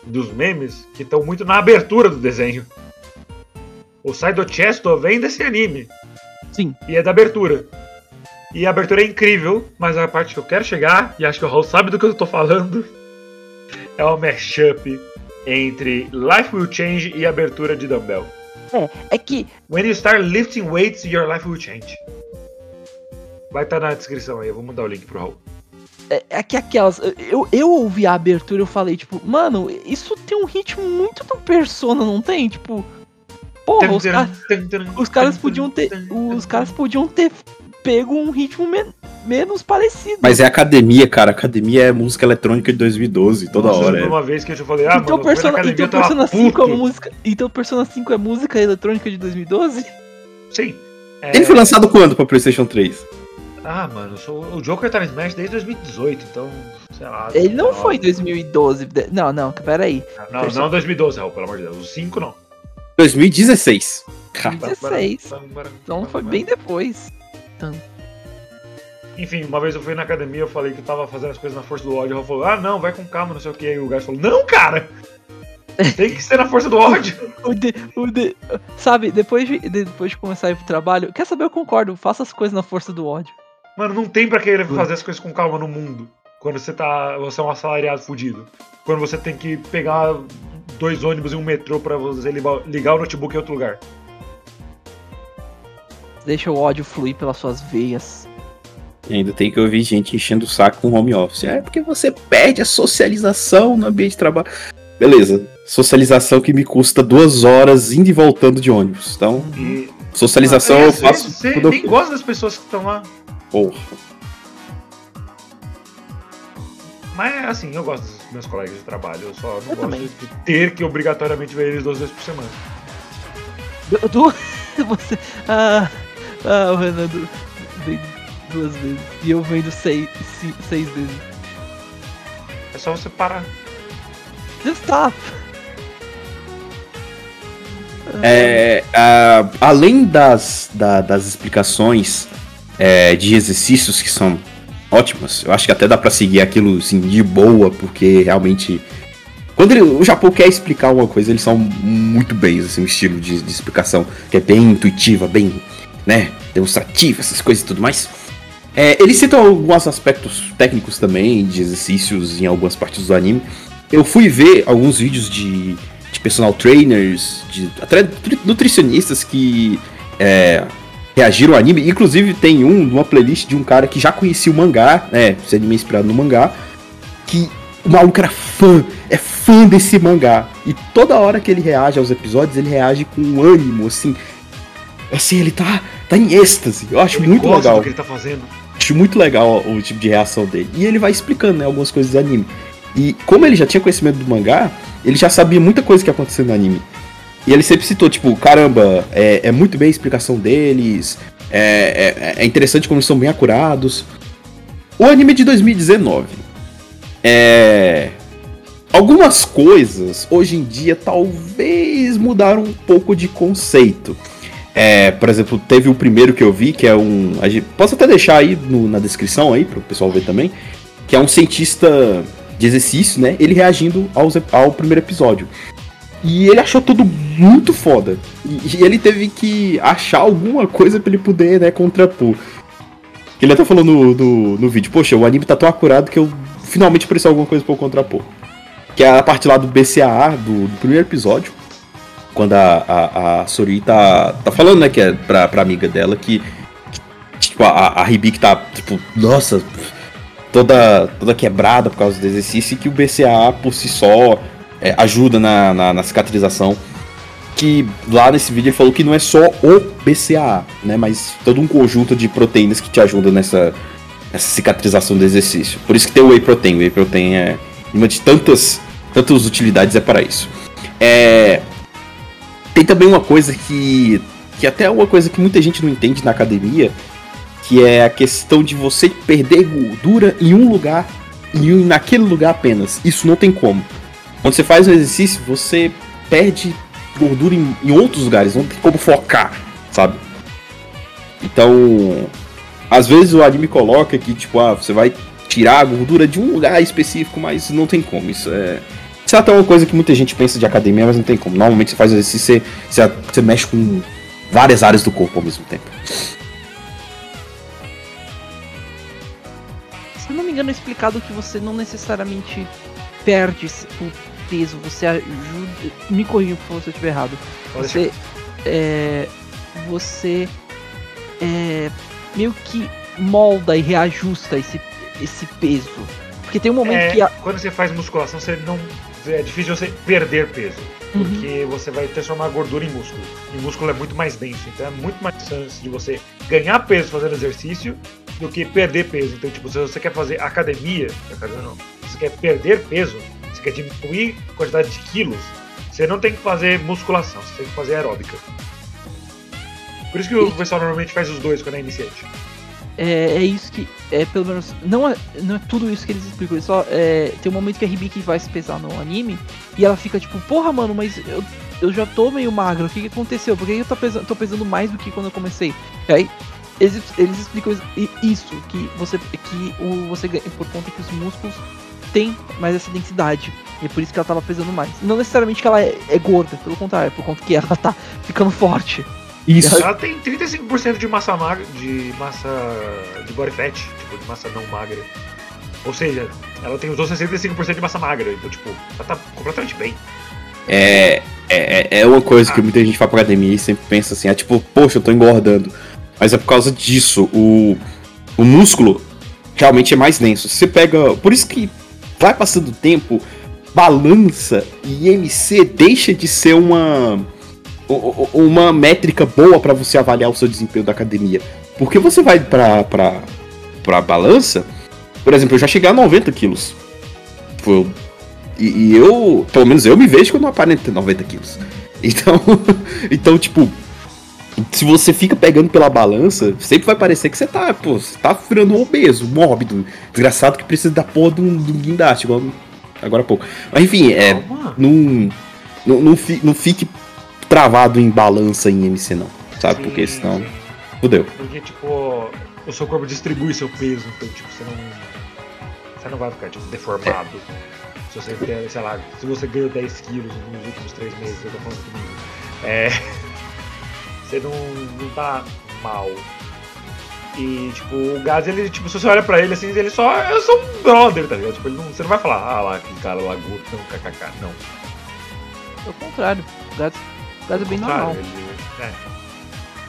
dos memes, que estão muito na abertura do desenho. O Saido Chesto vem desse anime. Sim. E é da abertura. E a abertura é incrível, mas a parte que eu quero chegar, e acho que o Raul sabe do que eu tô falando, é o mashup entre Life Will Change e abertura de Dumbbell. É, é que When you start lifting weights, your life will change. Vai estar na descrição aí, eu vou mandar o link pro Raul. É, é que aquelas. Eu, eu ouvi a abertura e eu falei, tipo, mano, isso tem um ritmo muito do Persona, não tem? Tipo. Porra, os, caras os caras podiam ter. Os caras podiam ter pego um ritmo men- menos parecido. Mas é academia, cara. Academia é música eletrônica de 2012, toda Nossa, eu hora. É. Uma vez que eu te falei, ah, então, mano, Persona, academia, então Persona 5 é puto. música. Então Persona 5 é música eletrônica de 2012? Sim. É, Ele foi lançado quando pra PlayStation 3? Ah, mano, sou... o Joker tá no Smash desde 2018, então, sei lá. Ele não 19. foi em 2012. de- Não, não, peraí. Não, não 2012, Raul, pelo amor de Deus. O 5 não. 2016. Cara, 16. Então foi bem depois. Enfim, uma vez eu fui na academia, eu falei que eu tava fazendo as coisas na força do ódio. O Raul falou, ah, não, vai com calma, não sei o que. Aí o gajo falou, não, cara! Tem que ser na força do ódio. O de, o de, sabe, depois de, depois de começar a ir pro trabalho, quer saber? Eu concordo, faça as coisas na força do ódio. Mano, não tem pra querer fazer as coisas com calma no mundo. Quando você tá. Você é um assalariado fudido. Quando você tem que pegar dois ônibus e um metrô pra você ligar- o notebook em outro lugar. Deixa o ódio fluir pelas suas veias. E ainda tem que ouvir gente enchendo o saco com home office. É porque você perde a socialização no ambiente de trabalho. Beleza. Socialização que me custa duas horas indo e voltando de ônibus. Então, E. socialização Ah, eu vezes faço Você nem gosta das pessoas que estão lá. Porra. Mas assim, eu gosto dos meus colegas de trabalho. Eu só não Eu gosto também. de ter que obrigatoriamente ver eles duas vezes por semana. Du, du- você. Ah, ah, o Renan du- vem duas vezes. E eu vendo seis, seis vezes. É só você parar. Just stop! É, a- além das, da- das explicações é, de exercícios que são ótimas, eu acho que até dá pra seguir aquilo assim, de boa, porque realmente. Quando ele- o Japão quer explicar uma coisa, eles são muito bem, assim, estilo de, de explicação que é bem intuitiva, bem, né, demonstrativa, essas coisas e tudo mais. É, eles citam alguns aspectos técnicos também, de exercícios em algumas partes do anime. Eu fui ver alguns vídeos de, de personal trainers, de até nutri- nutricionistas que é, reagiram ao anime. Inclusive tem um, uma playlist de um cara que já conhecia o mangá, né? Esse anime é inspirado no mangá. Que o maluco era fã, é fã desse mangá. E toda hora que ele reage aos episódios, ele reage com um ânimo, assim. Assim, ele tá, tá em êxtase. Eu acho Ele muito legal. do que ele tá fazendo. Acho muito legal o tipo de reação dele. E ele vai explicando, né, algumas coisas do anime. E como ele já tinha conhecimento do mangá, ele já sabia muita coisa que ia acontecer no anime. E ele sempre citou, tipo, caramba, é, é muito bem a explicação deles, é, é, é interessante como eles são bem acurados. O anime de 2019. É. Algumas coisas hoje em dia talvez mudaram um pouco de conceito. É, por exemplo, teve o primeiro que eu vi, que é um. Posso até deixar aí no, na descrição aí para o pessoal ver também. Que é um cientista de exercício, né? Ele reagindo aos, ao primeiro episódio. E ele achou tudo muito foda. E, e ele teve que achar alguma coisa para ele poder, né, contrapor. Ele até falou no, no, no, vídeo, poxa, o anime tá tão acurado que eu finalmente preciso alguma coisa pra eu contrapor. Que é a parte lá do BCAA, do, do primeiro episódio. Quando a, a, a Sori tá, tá falando, né, que é pra, pra amiga dela que, que tipo, a, a Hibiki tá, tipo, nossa, toda, toda quebrada por causa do exercício e que o BCAA por si só é, ajuda na, na, na, cicatrização. Que lá nesse vídeo ele falou que não é só o BCAA, né? Mas todo um conjunto de proteínas que te ajudam nessa, nessa cicatrização do exercício. Por isso que tem o Whey Protein. O Whey Protein é uma de tantas, tantas utilidades é para isso. É, tem também uma coisa que, que até é uma coisa que muita gente não entende na academia, que é a questão de você perder gordura em um lugar e naquele lugar apenas. Isso não tem como. Quando você faz o exercício, você perde gordura em, em outros lugares, não tem como focar, sabe? Então, às vezes o anime coloca que, tipo, ah, você vai tirar a gordura de um lugar específico, mas não tem como. Isso é. Isso é até uma coisa que muita gente pensa de academia, mas não tem como. Normalmente você faz exercício, você, você, você mexe com várias áreas do corpo ao mesmo tempo. Se não me engano, é explicado que você não necessariamente perde o peso, você ajuda. Me corrija se eu estiver errado. Você. É, você. É, meio que molda e reajusta esse, esse peso. Porque tem um momento é, que. A... Quando você faz musculação, você não. É difícil você perder peso. Uhum. Porque você vai transformar gordura em músculo. E o músculo é muito mais denso. Então é muito mais chance de você ganhar peso fazendo exercício do que perder peso. Então, tipo, se você quer fazer academia, academia não, se você quer perder peso, você quer diminuir a quantidade de quilos, você não tem que fazer musculação, você tem que fazer aeróbica. Por isso que o pessoal normalmente faz os dois quando é iniciante. É, é isso que. É pelo menos. Não é, não é tudo isso que eles explicam. Eles só, é, tem um momento que a Hibiki vai se pesar no anime e ela fica tipo, porra, mano, mas eu, eu já tô meio magro. O que, que aconteceu? Por que eu tô pesando, tô pesando mais do que quando eu comecei? E aí eles, eles explicam isso, que você. Que o, você ganha por conta que os músculos tem mais essa densidade. E é por isso que ela tava pesando mais. Não necessariamente que ela é, é gorda, pelo contrário, é por conta que ela tá ficando forte. Isso. Ela tem 35% de massa magra, de massa de body fat, tipo, de massa não magra. Ou seja, ela tem os outros 65% de massa magra. Então, tipo, ela tá completamente bem. É, é, é uma coisa ah. que muita gente vai pra academia e sempre pensa assim, é tipo, poxa, eu tô engordando. Mas é por causa disso, o, o músculo realmente é mais denso. Você pega. Por isso que vai passando o tempo, balança e MC deixa de ser uma uma métrica boa para você avaliar o seu desempenho da academia. Porque você vai pra, pra, pra balança, por exemplo, eu já cheguei a 90 quilos. Foi, e, e, eu, pelo menos eu me vejo quando eu aparento 90 quilos. Então, então, tipo, se você fica pegando pela balança, sempre vai parecer que você tá, pô, você tá virando um obeso, mórbido, desgraçado que precisa da porra de um, de um guindaste, igual agora há pouco. Mas enfim, é. Não, não, não, não fique travado em balança em MC, não. Sabe? Sim, Porque senão. Fudeu. Porque, tipo, o seu corpo distribui seu peso, então, tipo, você não. Você não vai ficar, tipo, deformado. É. Se você sei lá, se você ganhou 10 quilos nos últimos 3 meses, eu tô falando comigo. É. Você não, não tá mal. E, tipo, o Gás, ele, tipo, se você olha pra ele assim, ele só. Eu sou um brother, tá ligado? Tipo, ele não, você não vai falar, ah lá, aquele cara lá, gordo, não, kkk, não. É contrário. O Gás, o Gás é bem normal. Ele, é.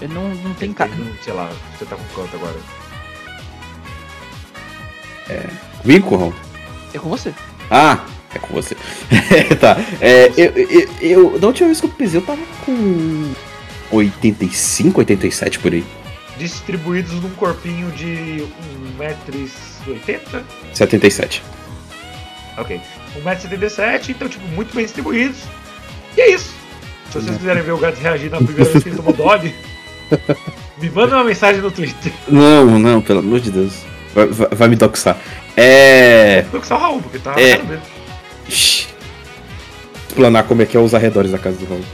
ele não, não tem cara. Sei lá, você tá com quanto agora? É. Comigo, É com você. Ah, é com você. tá. É, eu, eu, eu, da última vez que eu pesei, eu tava com 85, 87 por aí. Distribuídos num corpinho de 1,80m? 77. Ok. 1,77m, então, tipo, muito bem distribuídos. E é isso. Se vocês quiserem ver o gato reagir na primeira vez que ele tomou dog, me manda uma mensagem no Twitter. Não, não, pelo amor de Deus. Vai, vai- vai me doxar. É. Que o Raul, porque tá É. Shhh. Explanar como é que é os arredores da casa do Raul.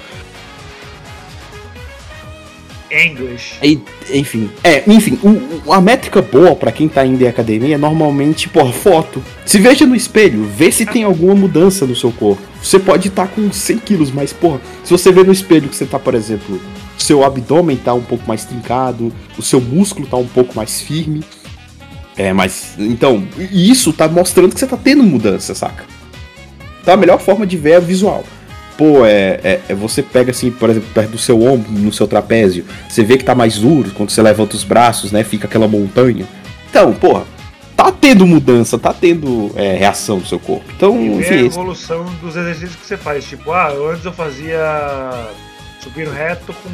English. Aí, enfim. É, enfim, o- a métrica boa pra quem tá indo em academia é normalmente, porra, foto. Se veja no espelho, vê se tem alguma mudança no seu corpo. Você pode estar com 100 quilos, mas, porra, se você vê no espelho que você tá, por exemplo, seu abdômen tá um pouco mais trincado, o seu músculo tá um pouco mais firme. É, mas. Então, e isso tá mostrando que você tá tendo mudança, saca? Então a melhor forma de ver é visual. Pô, é, é, é você pega assim, por exemplo, perto do seu ombro, no seu trapézio, você vê que tá mais duro, quando você levanta os braços, né? Fica aquela montanha. Então, porra, tá tendo mudança, tá tendo é, reação no seu corpo. Então, E ver a enfim, esse- evolução dos exercícios que você faz. Tipo, ah, antes eu fazia supino reto com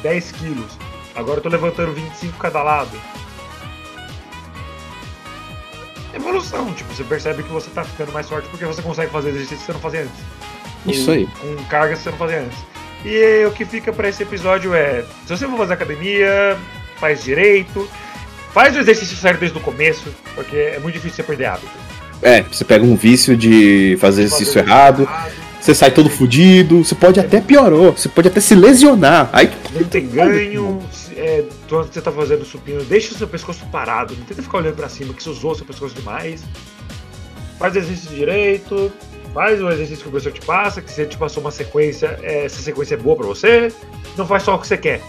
10 quilos. Agora eu tô levantando 25 cada lado. Evolução, tipo, você percebe que você tá ficando mais forte porque você consegue fazer exercícios que você não fazia antes. Isso aí. Com cargas que você não fazia antes. E o que fica pra esse episódio é: se você for fazer academia, faz direito, faz o exercício certo desde o começo, porque é muito difícil você perder hábito. é, você pega um vício de fazer exercício Fazer errado, você sai todo fudido, você pode até piorou, você pode até se lesionar. Aí Não tem ganho. É, quando você tá fazendo supino, deixa o seu pescoço parado. Não tenta ficar olhando pra cima, que você usou o seu pescoço demais. Faz o exercício direito. Faz o exercício que o professor te passa, que você te passou uma sequência. é, essa sequência é boa pra você. Não faz só o que você quer.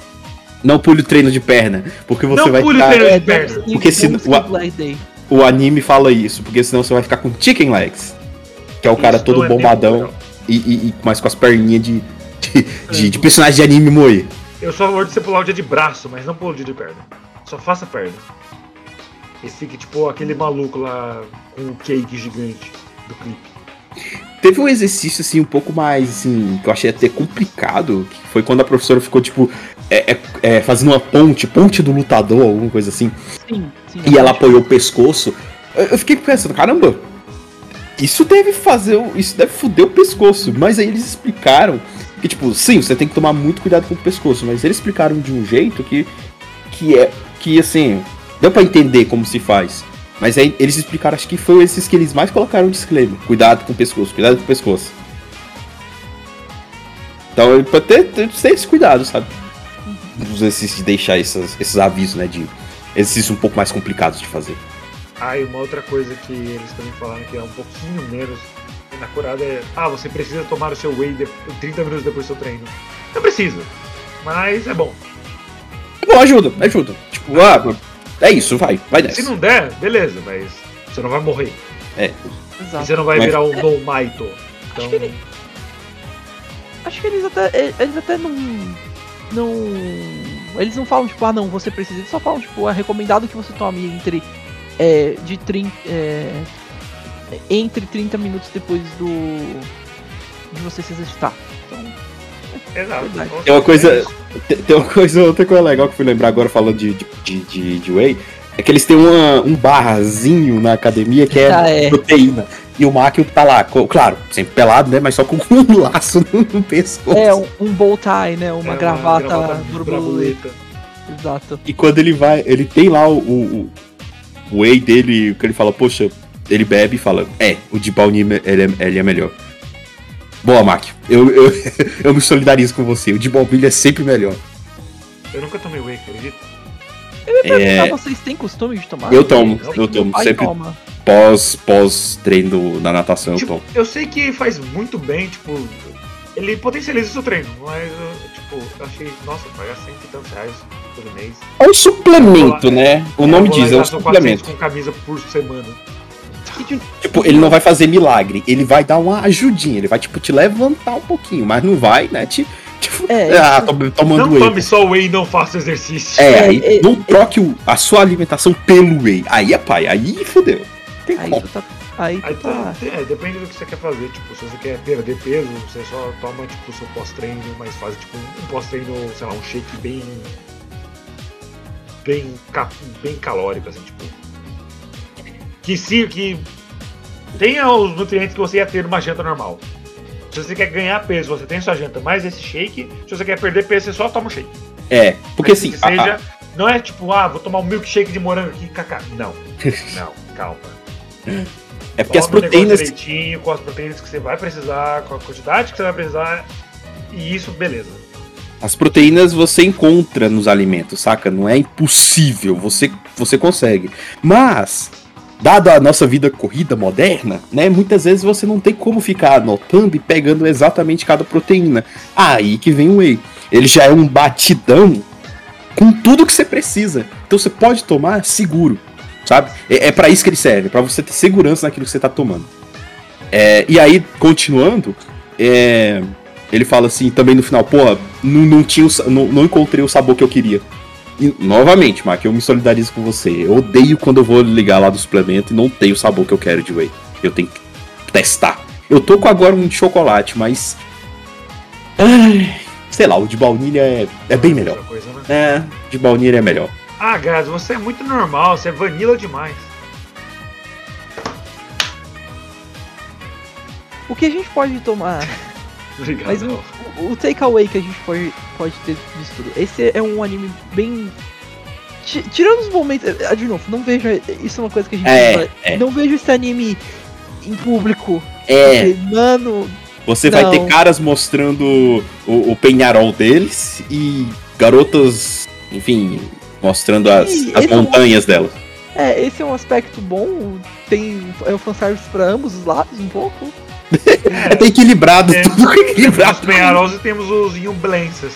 não pule o treino de perna, porque você Não vai pule o treino de É, perna. Porque se- o- o anime fala isso, porque senão você vai ficar com chicken legs. Que é o cara Isso todo é bombadão e, e, e mais com as perninhas de, de, de, de personagem de anime moe. Eu sou a favor de você pular o dia de braço, mas não pula o dia de perna. Só faça perna. E fique tipo aquele maluco lá com o cake gigante do clipe. Teve um exercício assim um pouco mais assim, que eu achei até complicado, que foi quando a professora ficou tipo é, é, é, fazendo uma ponte, ponte do lutador, alguma coisa assim, Sim, sim. e ela apoiou o pescoço. Eu, fiquei pensando, caramba, isso deve fazer, o- isso deve foder o pescoço, mas aí eles explicaram que tipo, sim, você tem que tomar muito cuidado com o pescoço, mas eles explicaram de um jeito que que é que assim, deu pra entender como se faz. Mas aí eles explicaram, acho que foi esses que eles mais colocaram disclaimer. Cuidado com o pescoço, cuidado com o pescoço. Então pode ter, ter, ter esse cuidado, sabe? Exercícios de deixar esses, esses avisos, né? De exercícios um pouco mais complicados de fazer. Ah, e uma outra coisa que eles também falaram que é um pouquinho menos na curada é: ah, você precisa tomar o seu whey de- 30 minutos depois do seu treino. Não precisa, mas é bom. É bom, ajuda, ajuda. Tipo, ah, é isso, vai, vai Se nessa. não der, beleza, mas você não vai morrer. É, E Exato. você não vai Mas- virar um no maito. Então, Acho que ele- Acho que eles até. eh, Eles até não. Não. Eles não falam, tipo, ah não, você precisa. Eles só falam, tipo, é recomendado que você tome entre. É, de 30. É, entre 30 minutos depois do. De você se exercitar. Exato. Tem uma coisa-. Tem, uma coisa, outra coisa legal que eu fui lembrar agora falando de, de, de, de, whey. É que eles têm uma, um barzinho na academia que é Ah, é. proteína. E o Máquio tá lá, claro, sempre pelado, né? Mas só com um laço no, no pescoço. É, um, um bow tie, né? Uma É gravata, gravata borboleta. Exato. E quando ele vai, ele tem lá o, o, o whey dele, que ele fala, poxa, ele bebe e fala, é, o de baunilha ele é, ele é melhor. Boa, Máquio. Eu, eu, eu me solidarizo com você. O de baunilha é sempre melhor. Eu nunca tomei whey, acredita? É, Ah, vocês têm costume de tomar? eu tomo, eu Meu tomo. Sempre toma. pós, pós treino na natação eu Tipo, tomo. eu sei que faz muito bem, tipo, ele potencializa o seu treino, mas, eu, tipo, eu achei, nossa, pagar cento e tantos reais por mês. É um suplemento, É, né? O Eu nome lá diz, é um gasto 400 suplemento. com camisa por semana. Tipo, ele não vai fazer milagre, ele vai dar uma ajudinha, ele vai, tipo, te levantar um pouquinho, mas não vai, né? Te, tipo, É, ah, isso- tô tomando Não whey. tome só whey e não faça exercício. É, É, aí é, não troque o- a sua alimentação pelo whey. Aí é pai, aí fodeu. Tem Aí como. tá. Aí Aí tá, tá. é, depende do que você quer fazer. Tipo, se você quer perder peso, você só toma tipo o seu pós-treino, mas faz tipo um pós-treino, sei lá, um shake bem. bem, bem calórico, assim, tipo. Que se que tenha os nutrientes que você ia ter numa janta normal. Se você quer ganhar peso, você tem sua janta mais esse shake. Se você quer perder peso, você só toma o shake. É, porque assim. Que a- seja, a- não é tipo, ah, vou tomar um milkshake de morango aqui, kaká. Não. Não, calma. é porque as o negócio proteínas. direitinho, com as proteínas que você vai precisar, com a quantidade que você vai precisar. E isso, beleza. As proteínas você encontra nos alimentos, saca? Não é impossível, você, você consegue. Mas, dado a nossa vida corrida moderna, né? Muitas vezes você não tem como ficar anotando e pegando exatamente cada proteína. Aí que vem o whey. Ele já é um batidão com tudo que você precisa. Então você pode tomar seguro, sabe? É, é para isso que ele serve, para você ter segurança naquilo que você tá tomando. É, e aí, continuando, é, ele fala assim também no final, pô, não, não, tinha o não, não encontrei o sabor que eu queria. E, novamente, Mark, eu me solidarizo com você. Eu odeio quando eu vou ligar lá do suplemento e não tem o sabor que eu quero de whey. Eu tenho que testar. Eu tô com agora um de chocolate, mas. Ai, sei lá, o de baunilha é, é bem melhor. Coisa, né? É, de baunilha é melhor. Ah, Gás, você é muito normal, você é vanilla demais. O que a gente pode tomar? Obrigado. Mas o, o takeaway que a gente pode, pode ter disso tudo. Esse é um anime bem. Ti- Tirando os momentos. ah, De novo, não vejo. Isso é uma coisa que a gente. É, fala, é. Não vejo esse anime em público. É, Porque, Mano, você vai Não. ter caras mostrando o, o penharol deles e garotas, enfim, mostrando as, as esse é um- montanhas delas. é, esse é um aspecto bom. Tem. É o fanservice pra ambos os lados, um pouco. É, tá equilibrado, É. tudo Temos equilibrado. os Penharols e temos os Inhublenses.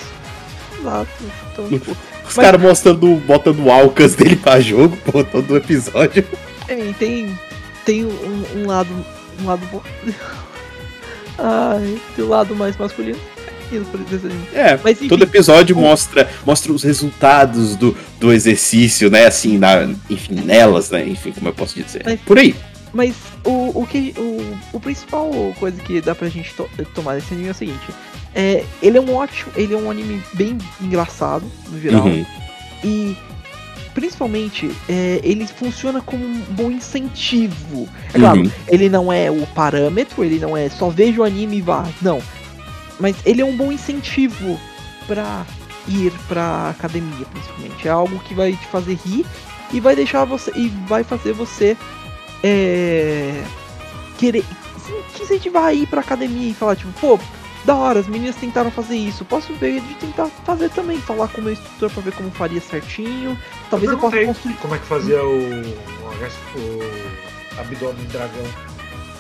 Exato. Então, tipo. Os Mas- caras mostrando, botando o Alcas dele pra jogo, pô, todo episódio. Tem, tem, tem um, um lado. Um lado bom. Ai, tem o lado mais masculino. É, Mas todo episódio mostra, mostra os resultados do, do exercício, né? Assim, na, enfim, nelas, né? Enfim, como eu posso dizer. Mas- Por aí. Mas o, o que. O, o principal coisa que dá pra gente to- tomar desse anime é o seguinte. É, ele é um ótimo. Ele é um anime bem engraçado, no geral. Uhum. E principalmente é, ele funciona como um bom incentivo. É claro, Uhum. ele não é o parâmetro, ele não é só veja o anime e vá. Não. Mas ele é um bom incentivo pra ir pra academia, principalmente. É algo que vai te fazer rir e vai deixar você. E vai fazer você é, querer se incentivar a ir pra academia e falar, tipo, pô, da hora, as meninas tentaram fazer isso. Posso ver de tentar fazer também, falar com o meu instrutor pra ver como faria certinho. Talvez eu, possa perguntei construir. como é que fazia o, o, o abdômen dragão.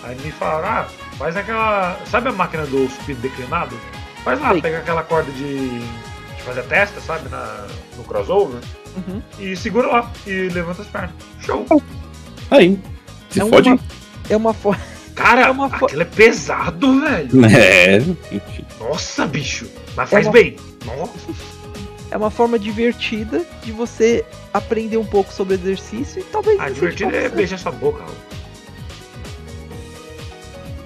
Aí me falaram, ah, faz aquela. Sabe a máquina do supino declinado? Faz lá, Sei. pega aquela corda de, de fazer a testa, sabe? Na, no crossover. Uhum. E segura lá e levanta as pernas. Show! Aí. Se É uma- fode. É uma forma. Cara, É uma fo- aquilo é pesado, velho. É. Nossa, bicho. Mas faz uma- bem. Nossa. É uma forma divertida de você aprender um pouco sobre exercício e talvez Ah, divertido é beijar sua boca. ó.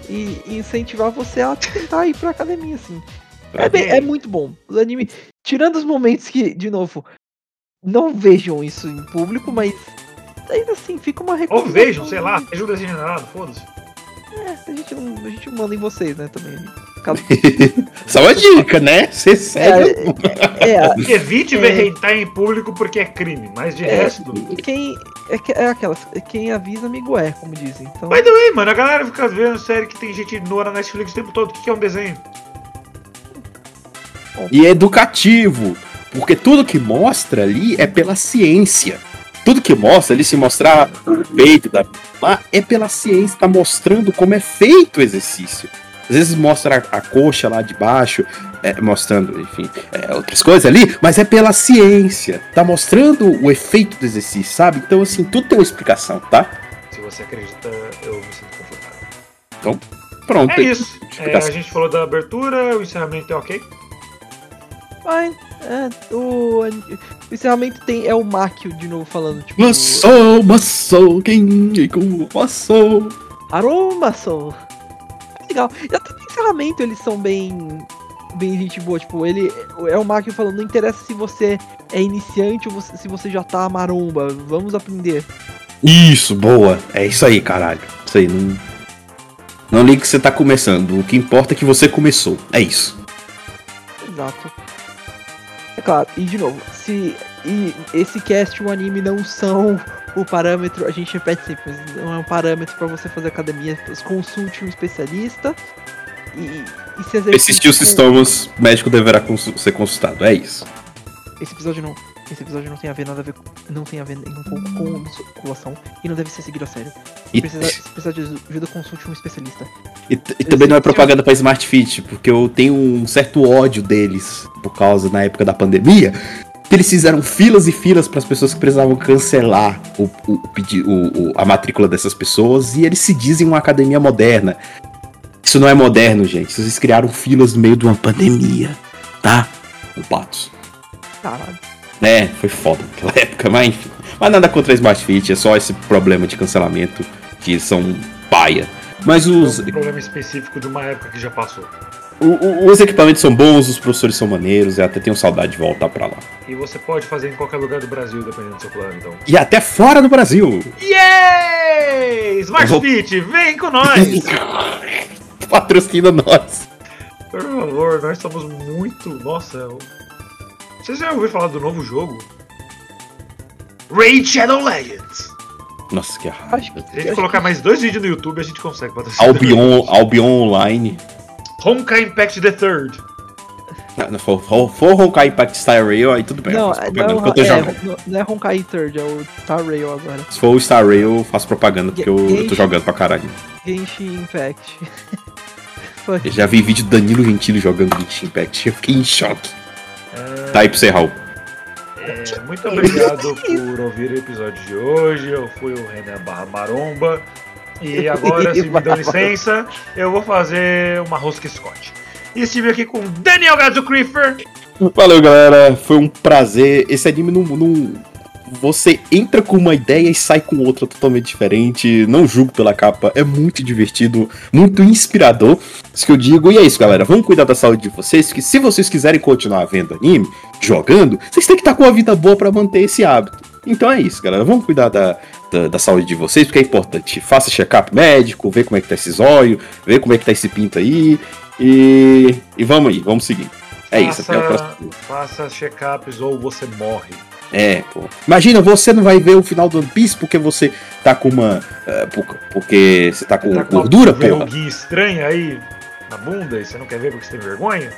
e, e incentivar você a tentar ir pra academia, assim. É, bem- mim- é muito bom. O anime, tirando os momentos que, de novo, não vejam isso em público, mas ainda assim fica uma Ou vejam, sei lá, ajuda regenerado, foda-se. A gente, não, a gente manda em vocês, né, também. Caso- Só uma dica, né? Você segue. É, é, Evite É. ver hentai em público porque é crime, mas de É. resto. quem. É, é aquelas. Quem avisa, amigo é, como dizem. Então. By the way, mano, a galera fica vendo série que tem gente nua na Netflix o tempo todo. O que que é um desenho? E é educativo. Porque tudo que mostra ali é pela ciência. Tudo que mostra ali, se mostrar o peito da lá, é pela ciência, tá mostrando como é feito o exercício. Às vezes mostra a, a coxa lá de baixo, é, mostrando, enfim, é, outras coisas ali, mas é pela ciência. Tá mostrando o efeito do exercício, sabe? Então, assim, tudo tem uma explicação, tá? Se você acredita, eu me sinto confortável. Pronto. É isso. É, a gente falou da abertura, o encerramento é ok. Mas, é, o, o encerramento tem. É o Makio de novo falando, tipo. Maçou, maçou, quem maçou. Aroma, sou. Legal. E até no encerramento eles são bem. Bem gente boa. Tipo, ele. É o Makio falando, não interessa se você é iniciante ou você- se você já tá maromba. Vamos aprender. Isso, boa. É isso aí, caralho. Isso aí, não. Não liga que você tá começando. O que importa é que você começou. É isso. Exato. É claro, e de novo, se e esse cast e o anime não são o parâmetro, a gente repete sempre, mas não é um parâmetro para você fazer academia, consulte um especialista e, e se exercite Persistir os sintomas, médico deverá ser consultado. É isso. Esse episódio não. Esse episódio não tem a ver nada a ver com. Não tem a ver nem um pouco com musculação e não deve ser seguido a sério. Se E, precisar, se precisar de ajuda, consulte um especialista. e e também não é propaganda pra Smart Fit, porque eu tenho um certo ódio deles por causa na época da pandemia. que Eles fizeram filas e filas para as pessoas que precisavam cancelar o, o- o- a matrícula dessas pessoas e eles se dizem uma academia moderna. Isso não é moderno, gente. Vocês criaram filas no meio de uma pandemia, tá? O Patos. Caralho. É, foi foda naquela época, mas enfim. Mas nada contra a Smart Fit, é só esse problema de cancelamento que são paia. Mas os, É um problema específico de uma época que já passou. o- o- os equipamentos são bons, os professores são maneiros, eu até tenho saudade de voltar pra lá. E você pode fazer em qualquer lugar do Brasil, dependendo do seu plano, então. E até fora do Brasil! Yay! Smart vou- Fit, vem com nós! Patrocina nós! Por favor, nós somos muito. Nossa. Vocês já ouviram falar do novo jogo? Raid Shadow Legends! Nossa, que raiva. Se a gente colocar mais dois vídeos no YouTube, a gente consegue patrocinar. Albion, Albion Online. Honkai Impact the Third. Não, não, for, for, for Honkai Impact Star Rail, aí tudo bem. Não, faço é- não, propaganda, é, porque eu tô jogando. não, não é Honkai Third, é o Star Rail agora. Se for o Star Rail, eu faço propaganda, porque eu, eu tô jogando pra caralho. Genshin Impact. Eu já vi vídeo do Danilo Gentili jogando Genshin Impact, eu fiquei em choque. Tá aí pra você, Raul. É, muito obrigado por ouvir o episódio de hoje. Eu fui o Renan Barra Maromba. E agora, se me dão licença, eu vou fazer uma rosca Scott. E estive aqui com Daniel Gadzo Creeper. Valeu, galera. Foi um prazer. Esse anime não, não. Você entra com uma ideia e sai com outra totalmente diferente. Não julgo pela capa. É muito divertido, muito inspirador. Isso que eu digo. E é isso, galera. Vamos cuidar da saúde de vocês. Porque se vocês quiserem continuar vendo anime, jogando, vocês têm que estar com uma vida boa pra manter esse hábito. Então é isso, galera. Vamos cuidar da, da, da saúde de vocês, porque é importante. Faça check-up médico, vê como é que tá esse zóio, vê como é que tá esse pinto aí. E, e vamos aí, vamos seguir. É isso, até o Faça, próximo. faça check-ups ou você morre. É, pô. Imagina, você não vai ver o final do One Piece porque você tá com uma. por- porque você tá com Tá com gordura, porra. verruguinha estranha aí na bunda e você não quer ver porque você tem vergonha?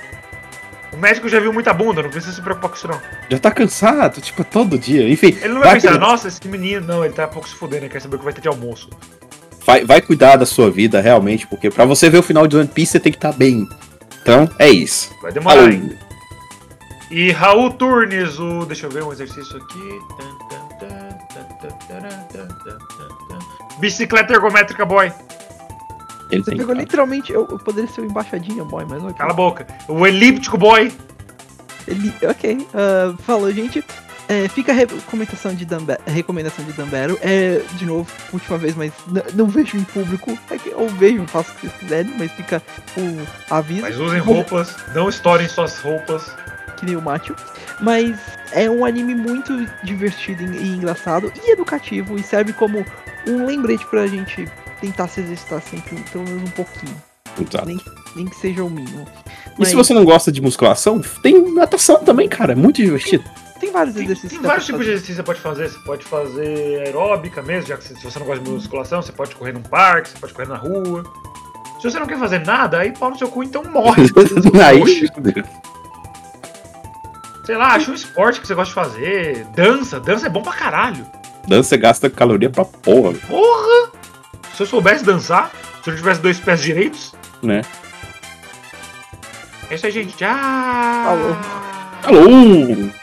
O médico já viu muita bunda, não precisa se preocupar com isso não. Já tá cansado, tipo, todo dia. Enfim, Ele não vai, vai, pensar, cuidar- nossa, esse menino, não, ele tá pouco se fudendo, ele quer saber o que vai ter de almoço. vai, vai cuidar da sua vida, realmente, porque pra você ver o final de One Piece você tem que estar bem. Então, é isso. Vai demorar Falou. ainda. E Raul Turnes, o. Deixa eu ver um exercício aqui. Bicicleta ergométrica boy. Ele Você pegou literalmente. Eu, eu poderia ser o embaixadinha boy, mas ok. Cala a boca. O elíptico boy. Ele, ok. ah, falou, gente. É, fica a recomendação de Dumbe recomendação de Dumbero. É, de novo, última vez, mas não vejo em público. É que eu vejo, faço o que vocês quiserem, mas fica o aviso. Mas usem roupas, não estourem suas roupas. Que nem o Macho. Mas é um anime muito divertido e engraçado e educativo e serve como um lembrete pra gente tentar se exercitar sempre, pelo menos um pouquinho. Exato. Nem, nem que seja o mínimo. E se você não gosta de musculação, tem natação também, cara. É muito divertido. Tem vários Tem, exercícios tem vários tipos de fazer. exercício que você pode fazer. Você pode fazer aeróbica mesmo, já que se você não gosta de musculação, você pode correr num parque, você pode correr na rua. Se você não quer fazer nada, aí pau no seu cu, então morre. Aí. Sei lá, acha um esporte que você gosta de fazer. Dança, dança é bom pra caralho. dança gasta caloria pra porra, Porra! Se eu soubesse dançar, se eu não tivesse dois pés direitos, né? é isso aí, gente. Tchau! Falou. Alô!